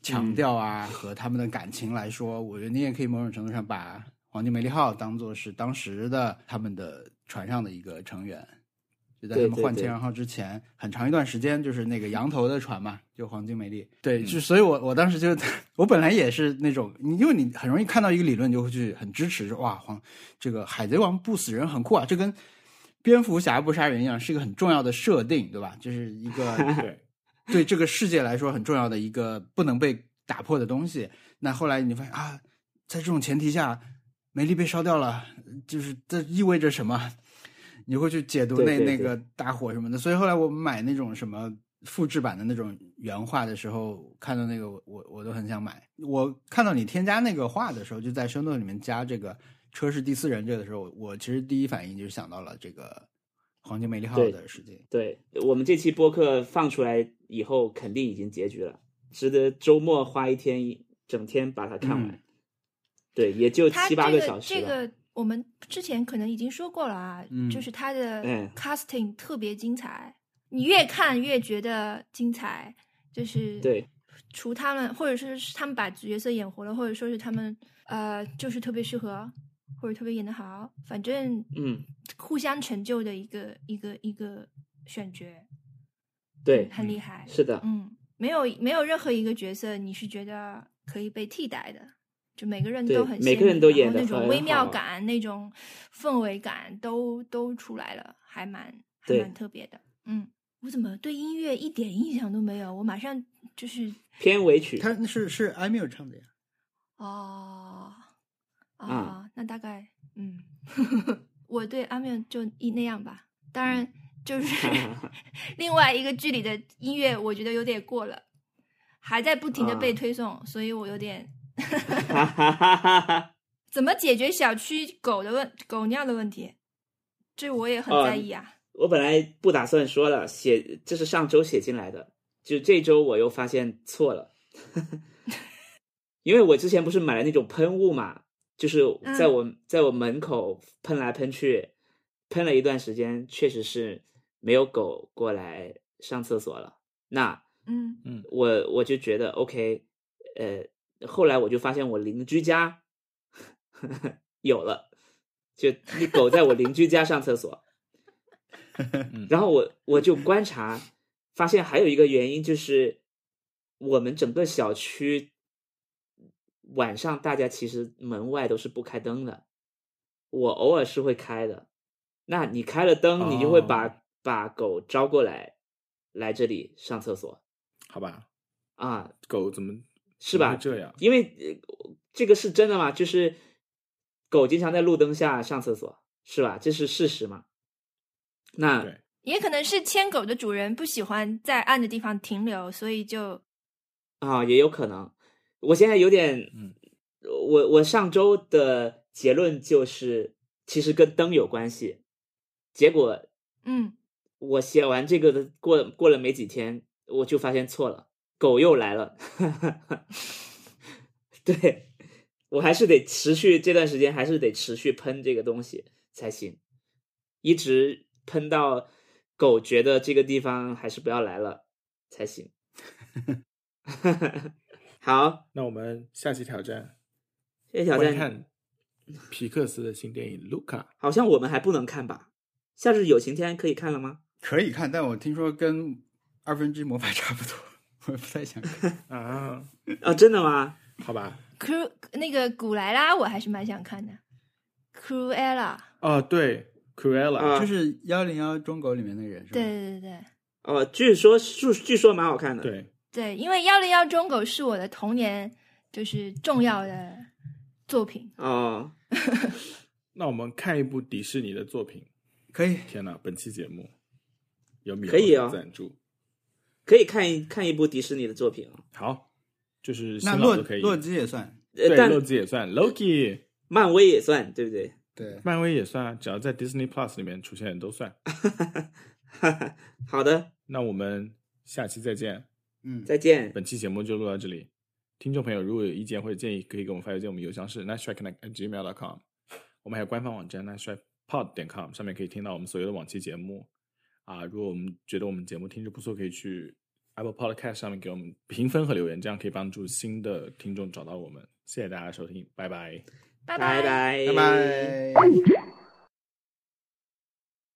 强调啊，和他们的感情来说，我觉得你也可以某种程度上把黄金梅利号当做是当时的他们的船上的一个成员。就在他们换天然号之前，很长一段时间就是那个羊头的船嘛，就黄金梅丽。对，嗯就所以我我当时就 我本来也是那种，你因为你很容易看到一个理论，就会去很支持，说哇黄这个海贼王不死人很酷啊，这跟蝙蝠侠不杀人一样，是一个很重要的设定，对吧？就是一个 对，对这个世界来说很重要的一个不能被打破的东西。那后来你发现啊，在这种前提下，梅丽被烧掉了，就是这意味着什么？你会去解读那那个大火什么的。所以后来我们买那种什么复制版的那种原画的时候，看到那个我我我都很想买。我看到你添加那个画的时候，就在生动里面加这个车是第四人这个的时候，我其实第一反应就是想到了这个黄金梅利号的事情。对我们这期播客放出来以后，肯定已经结局了，值得周末花一天一整天把它看完。嗯对，也就七八个小时了。这个我们之前可能已经说过了啊，嗯就是他的嗯 casting 特别精彩，你越看越觉得精彩，就是对除他们，或者说是他们把角色演活了，或者说是他们呃就是特别适合，或者特别演得好，反正嗯，互相成就的一个一个一个选角，对，很厉害。是的，嗯，没有没有任何一个角色你是觉得可以被替代的，就每个人都很每个人都演的那种微妙感、那种氛围感都都出来了，还蛮还蛮特别的。嗯，我怎么对音乐一点印象都没有？我马上就是片尾曲，他那是是艾米尔唱的呀。哦嗯啊，那大概嗯，我对阿面就一那样吧。当然，就是 另外一个剧里的音乐，我觉得有点过了。还在不停的被啊推送，所以我有点。怎么解决小区狗的问狗尿的问题？这我也很哦在意啊。我本来不打算说了，写这是上周写进来的，就这周我又发现错了，因为我之前不是买了那种喷雾嘛，就是在我、在我门口喷来喷去，喷了一段时间，确实是没有狗过来上厕所了。那嗯嗯我我就觉得 OK，呃，后来我就发现我邻居家 有了，就那狗在我邻居家上厕所，然后我我就观察，发现还有一个原因就是我们整个小区晚上大家其实门外都是不开灯的，我偶尔是会开的。那你开了灯，你就会把、哦把狗招过来来这里上厕所。好吧，啊，狗怎么是吧这样？因为呃这个是真的吗？就是狗经常在路灯下上厕所，是吧？这是事实嘛？那也可能是牵狗的主人不喜欢在暗的地方停留，所以就啊，也有可能。我现在有点，嗯，我我上周的结论就是，其实跟灯有关系。结果嗯我写完这个的过过了没几天，我就发现错了，狗又来了。对我还是得持续这段时间，还是得持续喷这个东西才行，一直喷到狗觉得这个地方还是不要来了才行。好，那我们下期挑战这挑战看皮克斯的新电影《卢卡》。好像我们还不能看吧？夏日有晴天可以看了吗？可以看，但我听说跟二分之一魔法差不多，我也不太想看。啊，啊，真的吗？好吧，Cru 那个古莱拉我还是蛮想看的，Cruella，哦，对，Cruella，、啊就是幺零幺中狗里面那个人是吧？对对对对哦，据说据据说蛮好看的。，对，对，因为幺零幺中狗是我的童年就是重要的作品，哦，那我们看一部迪士尼的作品。可以。天哪，本期节目有米可以哦赞助，可以看一看一部迪士尼的作品啊。好，就是可以，洛基也算，呃，对，但洛基也算，Loki，漫威也算，对不对？对，漫威也算啊，只要在 Disney Plus 里面出现的都算。好的，那我们下期再见。嗯，再见。本期节目就录到这里。听众朋友如果有意见或者建议，可以给我们发邮件，我们邮箱是 nice try connect at gmail com。我们还有官方网站 nice try pod 点 com，上面可以听到我们所有的往期节目。啊，如果我们觉得我们节目听着不错，可以去 Apple Podcast 上面给我们评分和留言，这样可以帮助新的听众找到我们。谢谢大家的收听，拜拜。拜拜拜，拜拜。